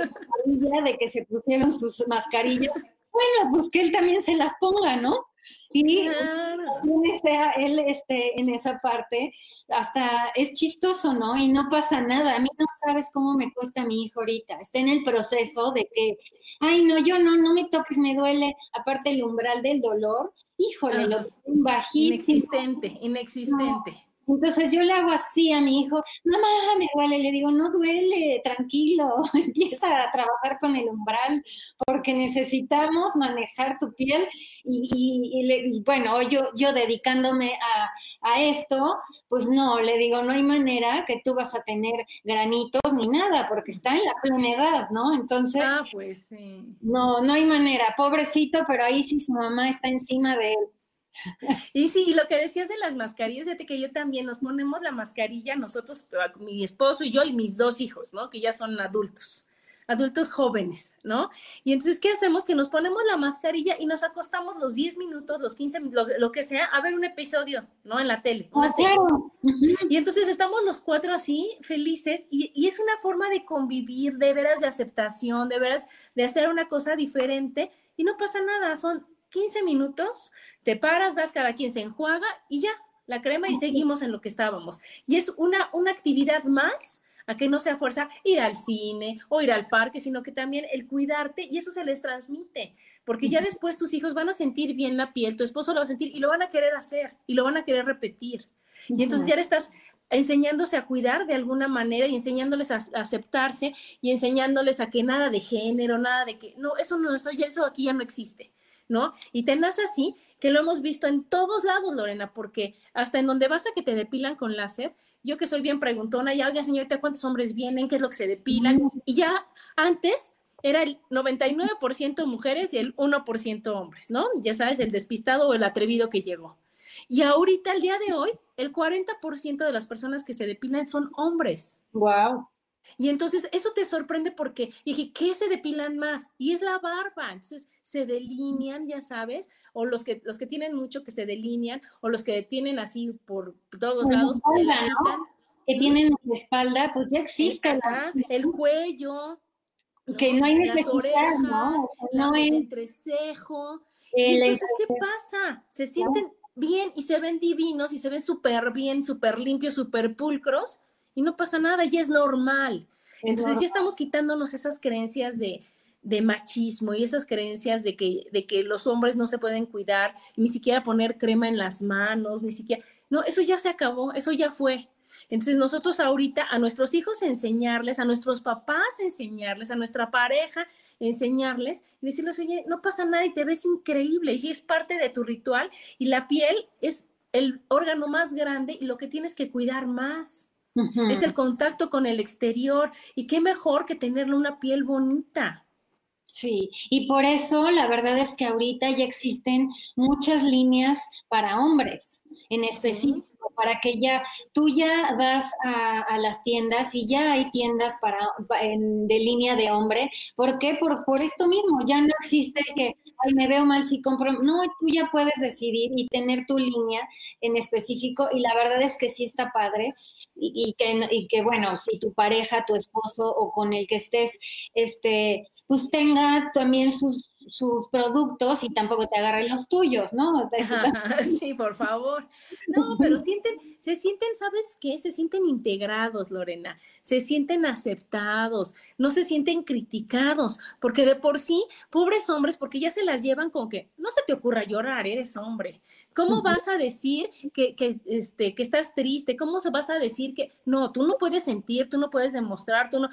la de que se pusieron sus mascarillas. Bueno, pues que él también se las ponga, ¿no? Y él este, en esa parte, hasta es chistoso, ¿no? Y no pasa nada. A mí no sabes cómo me cuesta mi hijo ahorita. Está en el proceso de que, ay, no, yo no, no me toques, me duele. Aparte el umbral del dolor, híjole, lo un bajito. Inexistente, inexistente. Entonces yo le hago así a mi hijo, mamá, me duele, le digo, no duele, tranquilo, empieza a trabajar con el umbral, porque necesitamos manejar tu piel y, bueno, yo, yo dedicándome a, a, esto, pues no, le digo, no hay manera que tú vas a tener granitos ni nada, porque está en la plena edad, ¿no? Entonces, ah, pues, sí. no, no hay manera, pobrecito, pero ahí sí su mamá está encima de él. Y sí, y lo que decías de las mascarillas, fíjate que yo también nos ponemos la mascarilla, nosotros, mi esposo y yo y mis dos hijos, ¿no? Que ya son adultos, adultos jóvenes, ¿no? Y entonces, ¿qué hacemos? Que nos ponemos la mascarilla y nos acostamos los 10 minutos, los 15 minutos, lo, que sea, a ver un episodio, ¿no? En la tele. Una Y entonces estamos los cuatro así, felices, y, y es una forma de convivir, de veras de aceptación, de veras de hacer una cosa diferente, y no pasa nada, son 15 minutos, te paras, vas, cada quien se enjuaga y ya, la crema y seguimos en lo que estábamos. Y es una, una actividad más a que no sea fuerza ir al cine o ir al parque, sino que también el cuidarte y eso se les transmite, porque ya después tus hijos van a sentir bien la piel, tu esposo lo va a sentir y lo van a querer hacer y lo van a querer repetir. Y entonces ya le estás enseñándose a cuidar de alguna manera y enseñándoles a, aceptarse y enseñándoles a que nada de género, nada de que, no, eso no, eso, eso aquí ya no existe. ¿No? Y tenés así que lo hemos visto en todos lados, Lorena, porque hasta en donde vas a que te depilan con láser, yo que soy bien preguntona, ya, oiga, señorita, ¿cuántos hombres vienen? ¿Qué es lo que se depilan? Y ya antes era el 99% mujeres y el 1% hombres, ¿no? Ya sabes, el despistado o el atrevido que llegó. Y ahorita, el día de hoy, el 40% de las personas que se depilan son hombres. Wow. Y entonces eso te sorprende porque dije, ¿qué se depilan más? Y es la barba. Entonces se delinean, ya sabes, o los que, los que tienen mucho que se delinean, o los que tienen así por todos lados, se la Que tienen la espalda, pues ya existe. El cuello. Que no, hay necesidad, las orejas, ¿no? no el entrecejo. entonces, ¿qué pasa? Se sienten bien y se ven divinos y se ven súper bien, súper limpios, súper pulcros y no pasa nada, ya es normal. Entonces ya estamos quitándonos esas creencias de, de machismo y esas creencias de que, de que los hombres no se pueden cuidar, ni siquiera poner crema en las manos, ni siquiera... No, eso ya se acabó, eso ya fue. Entonces nosotros ahorita a nuestros hijos enseñarles, a nuestros papás enseñarles, a nuestra pareja enseñarles y decirles, oye, no pasa nada y te ves increíble y es parte de tu ritual y la piel es el órgano más grande y lo que tienes que cuidar más es el contacto con el exterior y qué mejor que tenerle una piel bonita. Sí, y por eso la verdad es que ahorita ya existen muchas líneas para hombres en específico, para que ya tú ya vas a, las tiendas y ya hay tiendas para de línea de hombre. ¿Por qué? Por, por esto mismo, ya no existe que, ay, me veo mal si compro. No, tú ya puedes decidir y tener tu línea en específico y la verdad es que sí está padre. Y, que, y que, bueno, si tu pareja, tu esposo o con el que estés, este, pues tenga también sus, sus productos y tampoco te agarren los tuyos, ¿no? sí, por favor. No, pero sienten, se sienten, ¿sabes qué? Se sienten integrados, Lorena, se sienten aceptados, no se sienten criticados, porque de por sí, pobres hombres, porque ya se las llevan con que no se te ocurra llorar, eres hombre. ¿Cómo vas a decir que, que, este, que estás triste? ¿Cómo se vas a decir que no, tú no puedes sentir, tú no puedes demostrar, tú no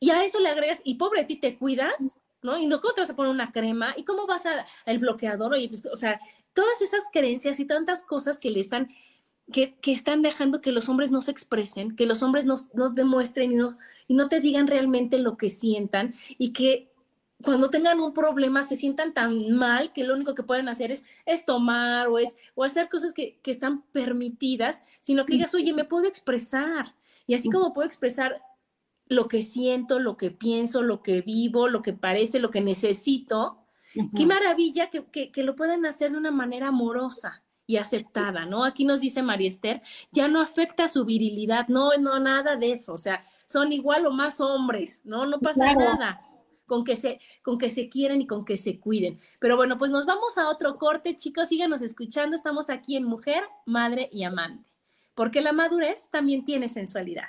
y a eso le agregas, y pobre de ti, te cuidas, ¿no? Y no, ¿cómo te vas a poner una crema? ¿Y cómo vas a el bloqueador? Oye, pues, o sea, todas esas creencias y tantas cosas que le están, que, que están dejando que los hombres no se expresen, que los hombres no, no demuestren y no, y no te digan realmente lo que sientan y que cuando tengan un problema se sientan tan mal que lo único que pueden hacer es, es tomar o, es, o hacer cosas que, que están permitidas, sino que digas, oye, me puedo expresar. Y así como puedo expresar lo que siento, lo que pienso, lo que vivo, lo que parece, lo que necesito. Qué maravilla que, lo pueden hacer de una manera amorosa y aceptada, ¿no? Aquí nos dice María Esther, ya no afecta su virilidad, no, no, nada de eso, o sea, son igual o más hombres, ¿no? No pasa nada con que se con que se quieren y con que se cuiden. Pero bueno, pues nos vamos a otro corte, chicos, síganos escuchando, estamos aquí en Mujer, Madre y Amante, porque la madurez también tiene sensualidad.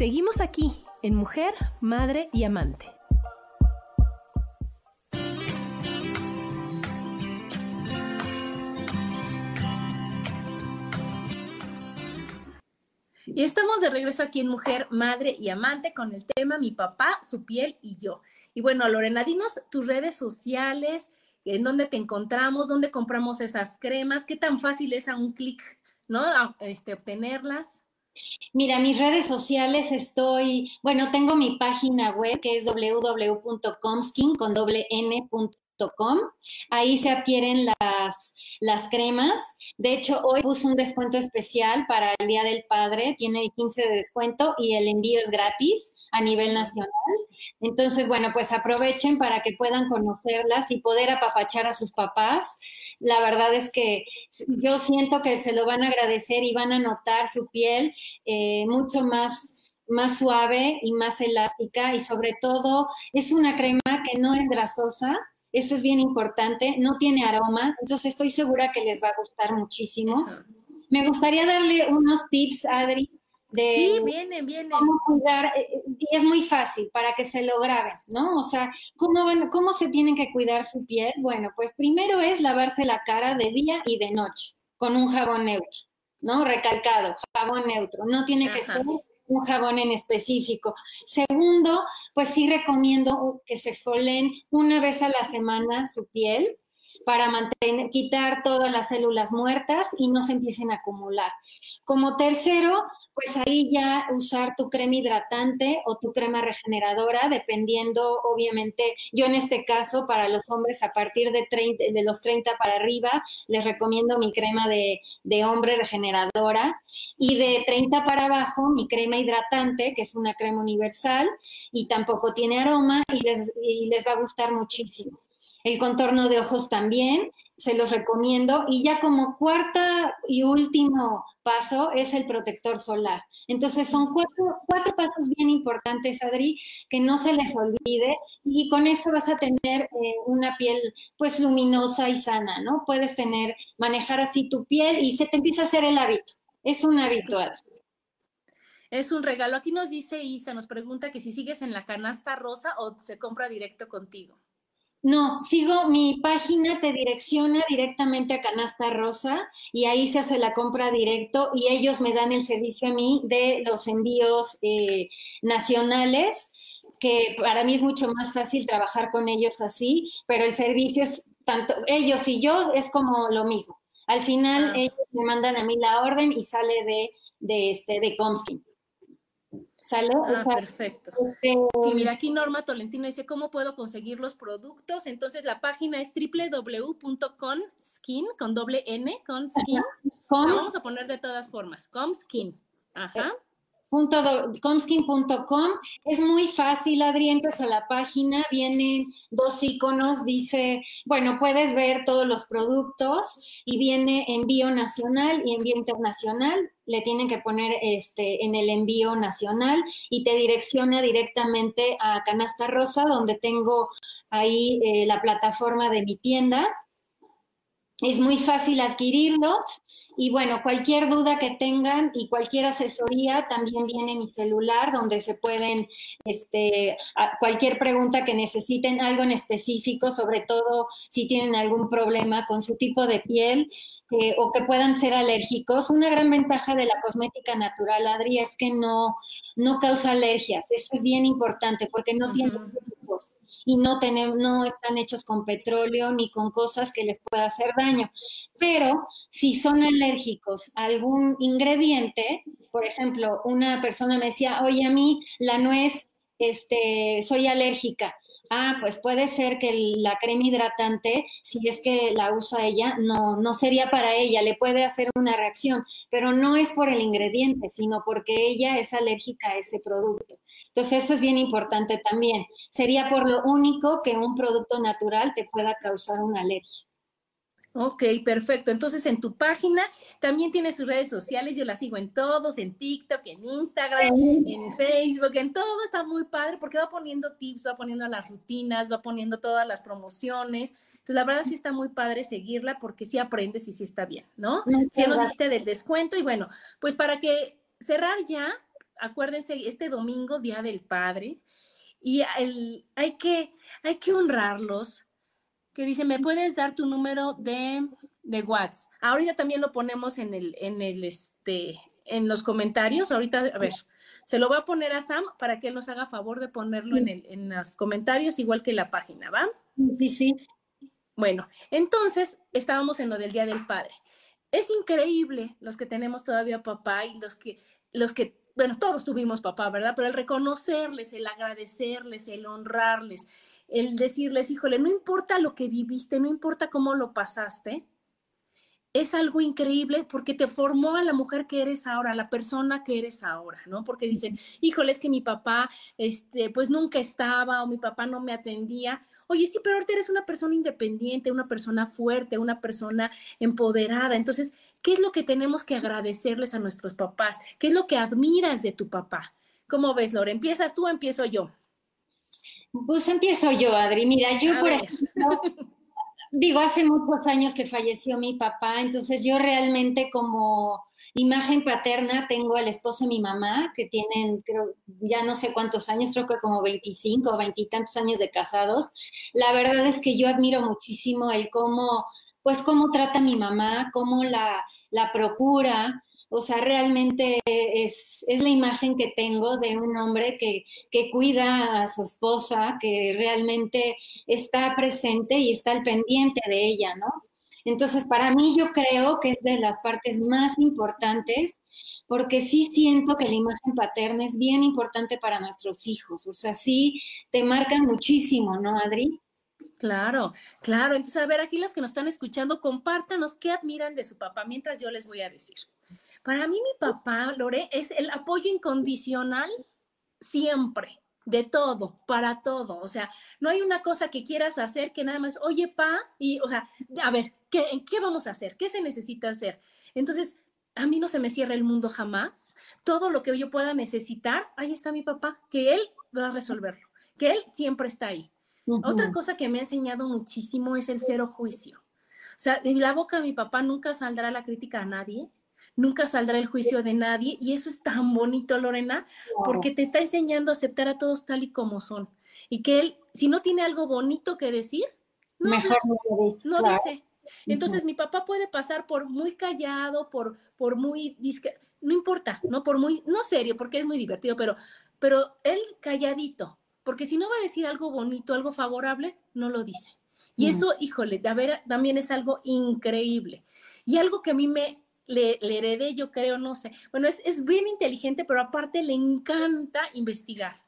Seguimos aquí en Mujer, Madre y Amante. Y estamos de regreso aquí en Mujer, Madre y Amante con el tema Mi papá, su piel y yo. Y bueno, Lorena, dinos tus redes sociales, en dónde te encontramos, dónde compramos esas cremas, qué tan fácil es a un clic, ¿no? Este, obtenerlas. Mira, mis redes sociales estoy, bueno, tengo mi página web que es www.comskin con doble Ahí se adquieren las, las cremas. De hecho, hoy puse un descuento especial para el Día del Padre. Tiene el 15 de descuento y el envío es gratis a nivel nacional. Entonces, bueno, pues aprovechen para que puedan conocerlas y poder apapachar a sus papás. La verdad es que yo siento que se lo van a agradecer y van a notar su piel eh, mucho más más suave y más elástica y sobre todo es una crema que no es grasosa, eso es bien importante, no tiene aroma, entonces estoy segura que les va a gustar muchísimo. Me gustaría darle unos tips, Adri, de sí, viene, viene. cómo cuidar, eh, eh, y es muy fácil para que se lo graben, ¿no? O sea, ¿cómo, ¿cómo se tienen que cuidar su piel? Bueno, pues primero es lavarse la cara de día y de noche con un jabón neutro, ¿no? Recalcado, jabón neutro, no tiene que ser un jabón en específico. Segundo, pues sí recomiendo que se exfolen una vez a la semana su piel para mantener, quitar todas las células muertas y no se empiecen a acumular. Como tercero, pues ahí ya usar tu crema hidratante o tu crema regeneradora, dependiendo, obviamente, yo en este caso, para los hombres a partir de, los 30 para arriba, les recomiendo mi crema de, de, hombre regeneradora y de 30 para abajo, mi crema hidratante, que es una crema universal y tampoco tiene aroma y les, y les va a gustar muchísimo. El contorno de ojos también, se los recomiendo. Y ya como cuarta y último paso es el protector solar. Entonces son cuatro, cuatro pasos bien importantes, Adri, que no se les olvide. Y con eso vas a tener eh, una piel pues luminosa y sana, ¿no? Puedes tener, manejar así tu piel y se te empieza a hacer el hábito. Es un hábito, Adri. Es un regalo. Aquí nos dice Isa, nos pregunta que si sigues en la canasta rosa o se compra directo contigo. No, sigo, mi página te direcciona directamente a Canasta Rosa y ahí se hace la compra directo y ellos me dan el servicio a mí de los envíos eh, nacionales, que para mí es mucho más fácil trabajar con ellos así, pero el servicio es tanto, ellos y yo es como lo mismo. Al final ah. ellos me mandan a mí la orden y sale de, de, este, de Comskin. Ah, perfecto. Este, sí, mira, aquí Norma Tolentino dice, ¿cómo puedo conseguir los productos? Entonces, la página es www.conskin, con doble N, conskin. vamos a poner de todas formas, conskin. Ajá comskin.com. Es muy fácil, Adri, entras a la página, vienen dos iconos, dice, bueno, puedes ver todos los productos y viene envío nacional y envío internacional. Le tienen que poner este en el envío nacional y te direcciona directamente a Canasta Rosa, donde tengo ahí eh, la plataforma de mi tienda. Es muy fácil adquirirlos y bueno, cualquier duda que tengan y cualquier asesoría, también viene mi celular donde se pueden, este, cualquier pregunta que necesiten, algo en específico, sobre todo si tienen algún problema con su tipo de piel. Eh, o que puedan ser alérgicos. Una gran ventaja de la cosmética natural, Adri, es que no, no causa alergias. Eso es bien importante porque no tiene y no, tenemos, no están hechos con petróleo ni con cosas que les pueda hacer daño. Pero si son alérgicos a algún ingrediente, por ejemplo, una persona me decía, oye, a mí la nuez, este, soy alérgica. Ah, pues puede ser que la crema hidratante, si es que la usa ella, no, no sería para ella, le puede hacer una reacción, pero no es por el ingrediente, sino porque ella es alérgica a ese producto. Entonces, eso es bien importante también. Sería por lo único que un producto natural te pueda causar una alergia. Ok, perfecto. Entonces, en tu página también tienes sus redes sociales. Yo las sigo en todos, en TikTok, en Instagram, en Facebook, en todo. Está muy padre porque va poniendo tips, va poniendo las rutinas, va poniendo todas las promociones. Entonces, la verdad sí está muy padre seguirla porque sí aprendes y sí está bien, ¿no? Si nos dijiste del descuento y bueno, pues para que cerrar ya, acuérdense, este domingo, Día del Padre, y el, hay, que, hay que honrarlos, que dice, ¿me puedes dar tu número de, de WhatsApp? Ahorita también lo ponemos en el, en el, este, en los comentarios, ahorita, a ver, se lo voy a poner a Sam para que él nos haga favor de ponerlo en, el, en los comentarios, igual que la página, ¿va? Sí, sí. Bueno, entonces estábamos en lo del Día del Padre. Es increíble los que tenemos todavía papá y los que, los que bueno, todos tuvimos papá, ¿verdad? Pero el reconocerles, el agradecerles, el honrarles, el decirles, híjole, no importa lo que viviste, no importa cómo lo pasaste, es algo increíble porque te formó a la mujer que eres ahora, a la persona que eres ahora, ¿no? Porque dicen, híjole, es que mi papá, este, pues nunca estaba o mi papá no me atendía. Oye, sí, pero ahorita eres una persona independiente, una persona fuerte, una persona empoderada. Entonces, ¿Qué es lo que tenemos que agradecerles a nuestros papás? ¿Qué es lo que admiras de tu papá? ¿Cómo ves, Lore? ¿Empiezas tú o empiezo yo? Pues empiezo yo, Adri. Mira, yo por ejemplo, digo, hace muchos años que falleció mi papá, entonces yo realmente como imagen paterna tengo al esposo de mi mamá, que tienen, creo, ya no sé cuántos años, creo que como 25 o 20 y tantos años de casados. La verdad es que yo admiro muchísimo el cómo, pues cómo trata mi mamá, cómo la, la procura, o sea, realmente es, es, la imagen que tengo de un hombre que, que, cuida a su esposa, que realmente está presente y está al pendiente de ella, ¿no? Entonces, para mí yo creo que es de las partes más importantes, porque sí siento que la imagen paterna es bien importante para nuestros hijos. O sea, sí te marcan muchísimo, ¿no, Adri? Claro, claro. Entonces, a ver, aquí los que nos están escuchando, compártanos qué admiran de su papá mientras yo les voy a decir. Para mí mi papá, Lore, es el apoyo incondicional siempre, de todo, para todo. O sea, no hay una cosa que quieras hacer que nada más, oye, pa, y, o sea, a ver, ¿qué, ¿qué vamos a hacer? ¿Qué se necesita hacer? Entonces, a mí no se me cierra el mundo jamás. Todo lo que yo pueda necesitar, ahí está mi papá, que él va a resolverlo, que él siempre está ahí. Otra cosa que me ha enseñado muchísimo es el cero juicio. O sea, de la boca de mi papá nunca saldrá la crítica a nadie, nunca saldrá el juicio de nadie y eso es tan bonito, Lorena, porque te está enseñando a aceptar a todos tal y como son. Y que él, si no tiene algo bonito que decir, no, Mejor no, lo dice. No dice. Entonces mi papá puede pasar por muy callado, por, por muy no importa, ¿no? Por muy, no serio, porque es muy divertido, pero, pero él calladito, porque si no va a decir algo bonito, algo favorable, no lo dice. Y eso, híjole, a ver, también es algo increíble. Y algo que a mí me le, heredé, yo creo, no sé. Bueno, es, es, bien inteligente, pero aparte le encanta investigar.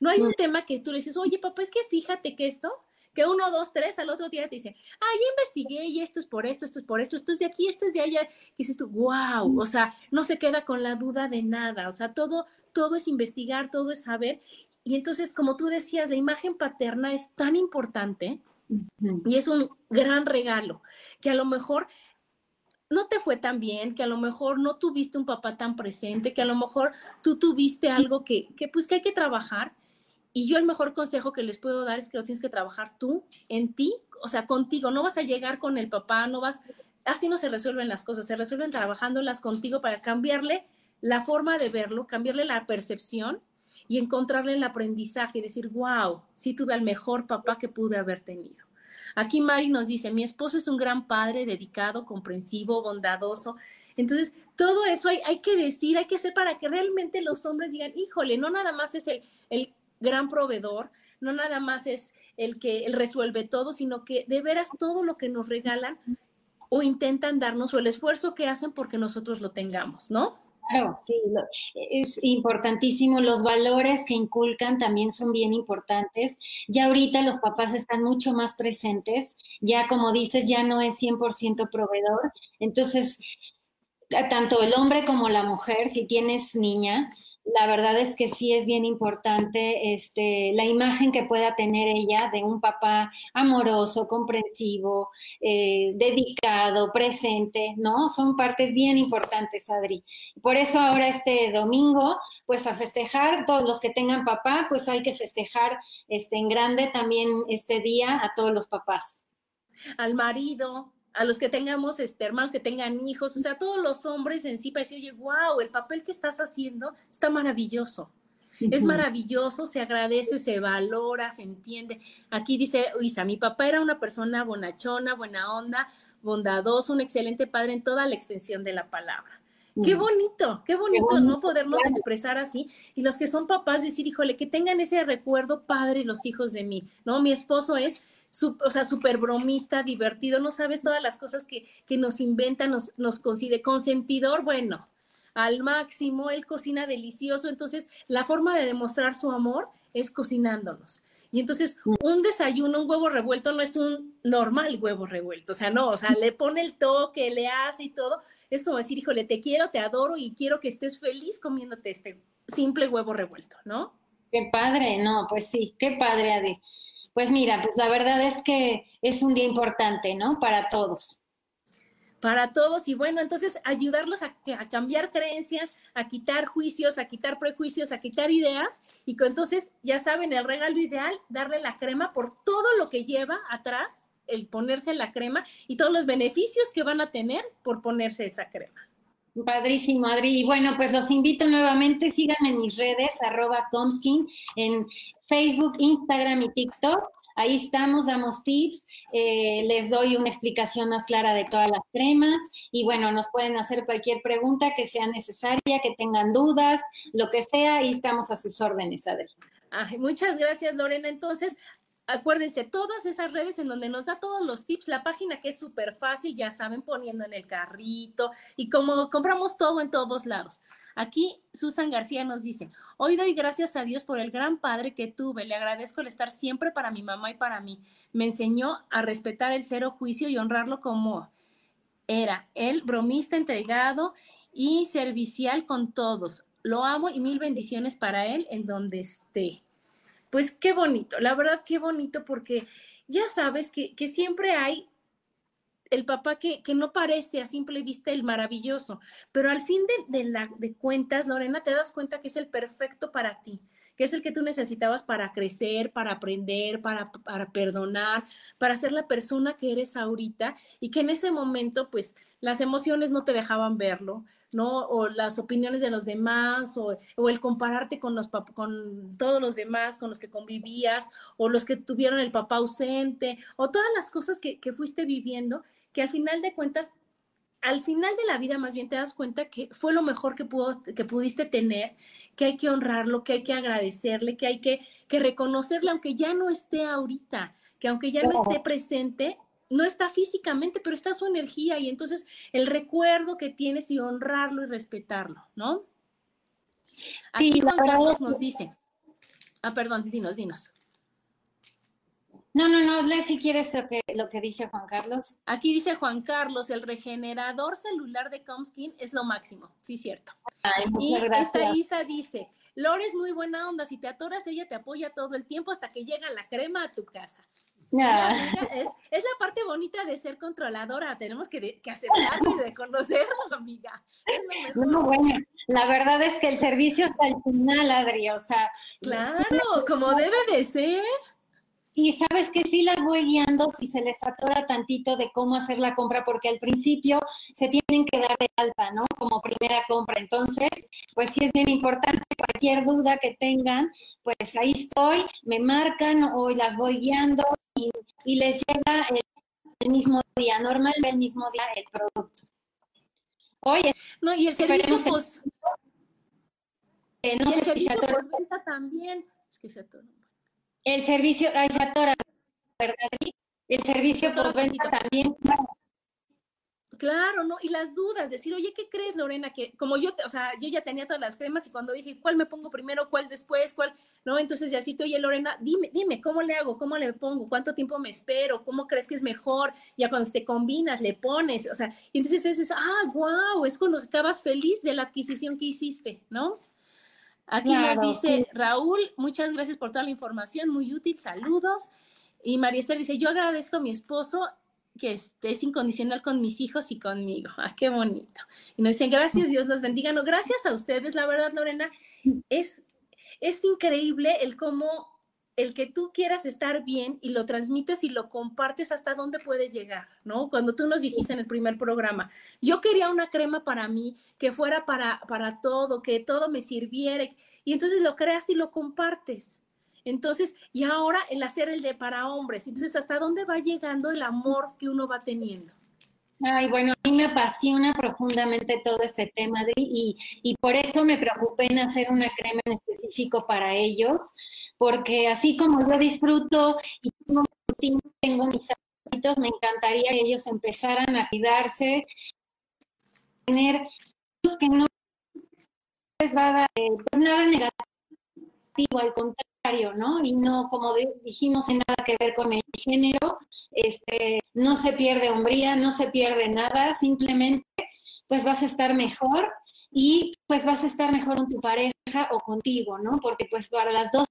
No hay un tema que tú le dices, oye, papá, es que fíjate que esto, que uno, dos, tres, al otro día te dice, ah, ya investigué y esto es por esto, esto es por esto, esto es de aquí, esto es de allá. Y dices tú, wow, o sea, no se queda con la duda de nada, o sea, todo, todo es investigar, todo es saber. Y entonces, como tú decías, la imagen paterna es tan importante y es un gran regalo que a lo mejor no te fue tan bien, que a lo mejor no tuviste un papá tan presente, que a lo mejor tú tuviste algo que, que pues que hay que trabajar. Y yo el mejor consejo que les puedo dar es que lo tienes que trabajar tú, en ti, o sea, contigo. No vas a llegar con el papá, no vas, así no se resuelven las cosas, se resuelven trabajándolas contigo para cambiarle la forma de verlo, cambiarle la percepción y encontrarle el aprendizaje y decir, wow, sí tuve al mejor papá que pude haber tenido. Aquí Mari nos dice, mi esposo es un gran padre, dedicado, comprensivo, bondadoso. Entonces, todo eso hay, hay que decir, hay que hacer para que realmente los hombres digan, híjole, no nada más es el, el gran proveedor, no nada más es el que él resuelve todo, sino que de veras todo lo que nos regalan o intentan darnos o el esfuerzo que hacen porque nosotros lo tengamos, ¿no? Claro, sí, es importantísimo. Los valores que inculcan también son bien importantes. Ya ahorita los papás están mucho más presentes, ya como dices, ya no es 100% proveedor. Entonces, tanto el hombre como la mujer, si tienes niña, la verdad es que sí es bien importante este, la imagen que pueda tener ella de un papá amoroso, comprensivo, eh, dedicado, presente, ¿no? Son partes bien importantes, Adri. Por eso ahora este domingo, pues a festejar, todos los que tengan papá, pues hay que festejar este, en grande también este día a todos los papás. Al marido, a los que tengamos este, hermanos que tengan hijos, o sea, todos los hombres en sí, para decir, oye, wow, el papel que estás haciendo está maravilloso. Es maravilloso, se agradece, se valora, se entiende. Aquí dice Isa, mi papá era una persona bonachona, buena onda, bondadoso, un excelente padre en toda la extensión de la palabra. Qué bonito, qué bonito, no podernos expresar así. Y los que son papás decir, híjole, que tengan ese recuerdo padre los hijos de mí, ¿no? Mi esposo es o sea, súper bromista, divertido, no sabes todas las cosas que, que nos inventa, nos, nos consigue consentidor, bueno, al máximo, él cocina delicioso, entonces la forma de demostrar su amor es cocinándonos. Y entonces un desayuno, un huevo revuelto no es un normal huevo revuelto, o sea, no, o sea, le pone el toque, le hace y todo. Es como decir, híjole, te quiero, te adoro y quiero que estés feliz comiéndote este simple huevo revuelto, ¿no? Qué padre, no, pues sí, qué padre. Pues mira, pues la verdad es que es un día importante, ¿no? Para todos. para todos y bueno, entonces ayudarlos a, cambiar creencias, a quitar juicios, a quitar prejuicios, a quitar ideas y que entonces ya saben el regalo ideal, darle la crema por todo lo que lleva atrás el ponerse la crema y todos los beneficios que van a tener por ponerse esa crema. Padrísimo, Adri. Y bueno, pues los invito nuevamente, síganme en mis redes, arroba Comskin, en Facebook, Instagram y TikTok. Ahí estamos, damos tips, eh, les doy una explicación más clara de todas las cremas y bueno, nos pueden hacer cualquier pregunta que sea necesaria, que tengan dudas, lo que sea, ahí estamos a sus órdenes, Adri. muchas gracias, Lorena. Entonces, acuérdense, todas esas redes en donde nos da todos los tips, la página que es súper fácil, ya saben, poniendo en el carrito y como compramos todo en todos lados. Aquí Susan García nos dice, hoy doy gracias a Dios por el gran padre que tuve, le agradezco el estar siempre para mi mamá y para mí. Me enseñó a respetar el cero juicio y honrarlo como era, él bromista, entregado y servicial con todos. Lo amo y mil bendiciones para él en donde esté pues qué bonito, la verdad qué bonito porque ya sabes que, siempre hay el papá que, no parece a simple vista el maravilloso, pero al fin de, la, de cuentas, Lorena, te das cuenta que es el perfecto para ti que es el que tú necesitabas para crecer, para aprender, para, para perdonar, para ser la persona que eres ahorita y que en ese momento, pues, las emociones no te dejaban verlo, ¿no? O las opiniones de los demás, o, o, el compararte con, los con todos los demás con los que convivías, o los que tuvieron el papá ausente, o todas las cosas que, que fuiste viviendo, que al final de cuentas al final de la vida más bien te das cuenta que fue lo mejor que, pudo, que pudiste tener, que hay que honrarlo, que hay que agradecerle, que hay que, que reconocerle, aunque ya no esté ahorita, que aunque ya no esté presente, no está físicamente, pero está su energía y entonces el recuerdo que tienes y honrarlo y respetarlo, ¿no? Aquí Juan Carlos nos dice, ah, perdón, dinos, dinos. No, no, no, lee si quieres lo que, lo que dice Juan Carlos. Aquí dice Juan Carlos, el regenerador celular de Comskin es lo máximo, sí, cierto. y esta Isa dice, Lore es muy buena onda, si te atoras ella te apoya todo el tiempo hasta que llega la crema a tu casa. Ah. es, la parte bonita de ser controladora, tenemos que, que aceptarlo y de conocerlo, amiga. No, bueno, la verdad es que el servicio está al final, Adri, o sea. Claro, como debe de ser. Y sabes que sí las voy guiando si se les atora tantito de cómo hacer la compra, porque al principio se tienen que dar de alta, ¿no? Como primera compra. Entonces, pues sí es bien importante, cualquier duda que tengan, pues ahí estoy, me marcan o las voy guiando y, les llega el, mismo día, normalmente el mismo día el producto. Oye, no, y el servicio post. Eh, no y el servicio también. Es que se atora. El servicio, ay, se ¿verdad? El servicio postventa también. Claro, ¿no? Y las dudas, decir, oye, ¿qué crees, Lorena? Que como yo, o sea, yo ya tenía todas las cremas y cuando dije, ¿cuál me pongo primero, cuál después, cuál, no? Entonces, ya te oye, Lorena, dime, dime, ¿cómo le hago? ¿Cómo le pongo? ¿Cuánto tiempo me espero? ¿Cómo crees que es mejor? Ya cuando te combinas, le pones, o sea, y entonces es, ah, wow, es cuando acabas feliz de la adquisición que hiciste, ¿no? Aquí nos dice Raúl, muchas gracias por toda la información, muy útil, saludos. Y María Esther dice, yo agradezco a mi esposo que es, incondicional con mis hijos y conmigo. Ah, qué bonito. Y nos dicen, gracias, Dios los bendiga. No, gracias a ustedes, la verdad, Lorena, es, es increíble el cómo el que tú quieras estar bien y lo transmites y lo compartes hasta dónde puedes llegar, ¿no? Cuando tú nos dijiste en el primer programa, yo quería una crema para mí, que fuera para, para todo, que todo me sirviera, y entonces lo creas y lo compartes. Entonces, y ahora el hacer el de para hombres, entonces, ¿hasta dónde va llegando el amor que uno va teniendo? Ay, bueno, a mí me apasiona profundamente todo este tema y, y por eso me preocupé en hacer una crema en específico para ellos, porque así como yo disfruto y tengo, mis hábitos, me encantaría que ellos empezaran a cuidarse, tener que no les va a dar eh, pues nada negativo, al contrario, ¿no? Y no, como dijimos, en nada que ver con el género, este, no se pierde hombría, no se pierde nada, simplemente pues vas a estar mejor y pues vas a estar mejor con tu pareja o contigo, ¿no? Porque pues para las dos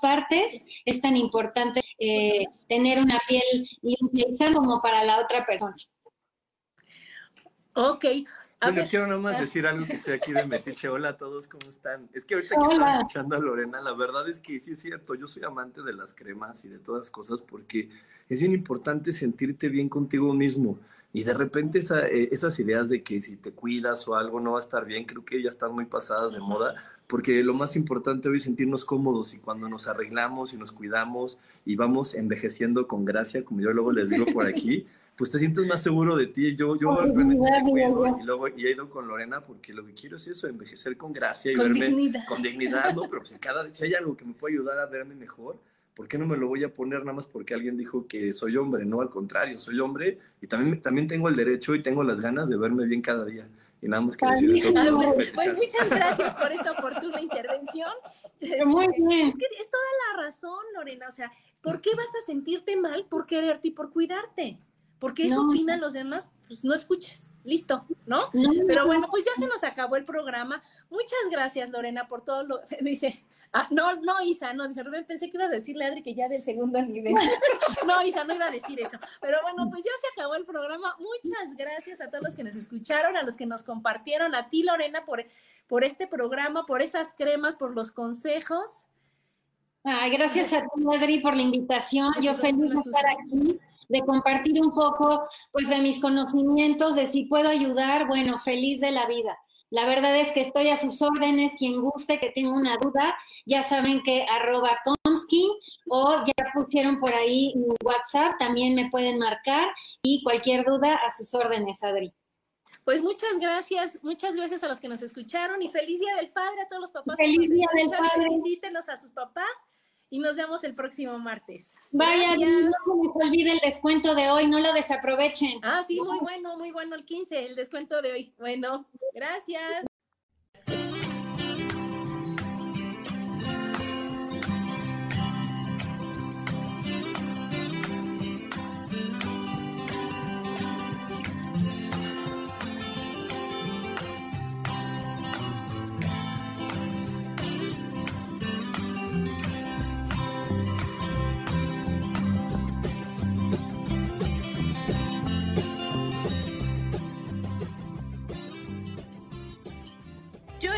partes es tan importante eh, tener una piel limpia como para la otra persona. Ok. Bueno, quiero nomás decir algo que estoy aquí de Metiche. Hola a todos, ¿cómo están? Es que ahorita que estaba escuchando a Lorena, la verdad es que sí es cierto, yo soy amante de las cremas y de todas cosas porque es bien importante sentirte bien contigo mismo. Y de repente eh, esas ideas de que si te cuidas o algo no va a estar bien, creo que ya están muy pasadas de moda, porque lo más importante hoy es sentirnos cómodos y cuando nos arreglamos y nos cuidamos y vamos envejeciendo con gracia, como yo luego les digo por aquí, pues te sientes más seguro de ti. Yo, yo realmente me cuido y luego y he ido con Lorena porque lo que quiero es eso, envejecer con gracia y verme con dignidad, ¿no? Pero pues cada, si hay algo que me puede ayudar a verme mejor, ¿por qué no me lo voy a poner nada más porque alguien dijo que soy hombre? No, al contrario, soy hombre y también, también tengo el derecho y tengo las ganas de verme bien cada día. Y nada más que decir eso. Pues, pues, muchas gracias por esta oportuna intervención. Muy bien. Es que es toda la razón, Lorena. O sea, ¿por qué vas a sentirte mal por quererte y por cuidarte? Porque eso opinan los demás, pues no escuches. Listo, ¿no? Pero bueno, pues ya se nos acabó el programa. Muchas gracias, Lorena, por todo lo. Dice, Ah, no, no, Isa, no, dice Rubén, pensé que iba a decirle a Adri que ya del segundo nivel. no, Isa, no iba a decir eso. Pero bueno, pues ya se acabó el programa. Muchas gracias a todos los que nos escucharon, a los que nos compartieron, a ti, Lorena, por, por este programa, por esas cremas, por los consejos. Ay, gracias a ti, Adri, por la invitación. Yo feliz de estar aquí de compartir un poco pues de mis conocimientos, de si puedo ayudar, bueno, feliz de la vida. La verdad es que estoy a sus órdenes, quien guste, que tenga una duda, ya saben que arroba Komsky o ya pusieron por ahí mi WhatsApp, también me pueden marcar y cualquier duda a sus órdenes, Adri. Pues muchas gracias, muchas gracias a los que nos escucharon y feliz Día del Padre a todos los papás. Feliz Día del Padre. Felicítenos a sus papás y nos vemos el próximo martes. Vaya, no se les olvide el descuento de hoy, no lo desaprovechen. Ah, sí, muy bueno, muy bueno el 15, el descuento de hoy. Bueno, gracias.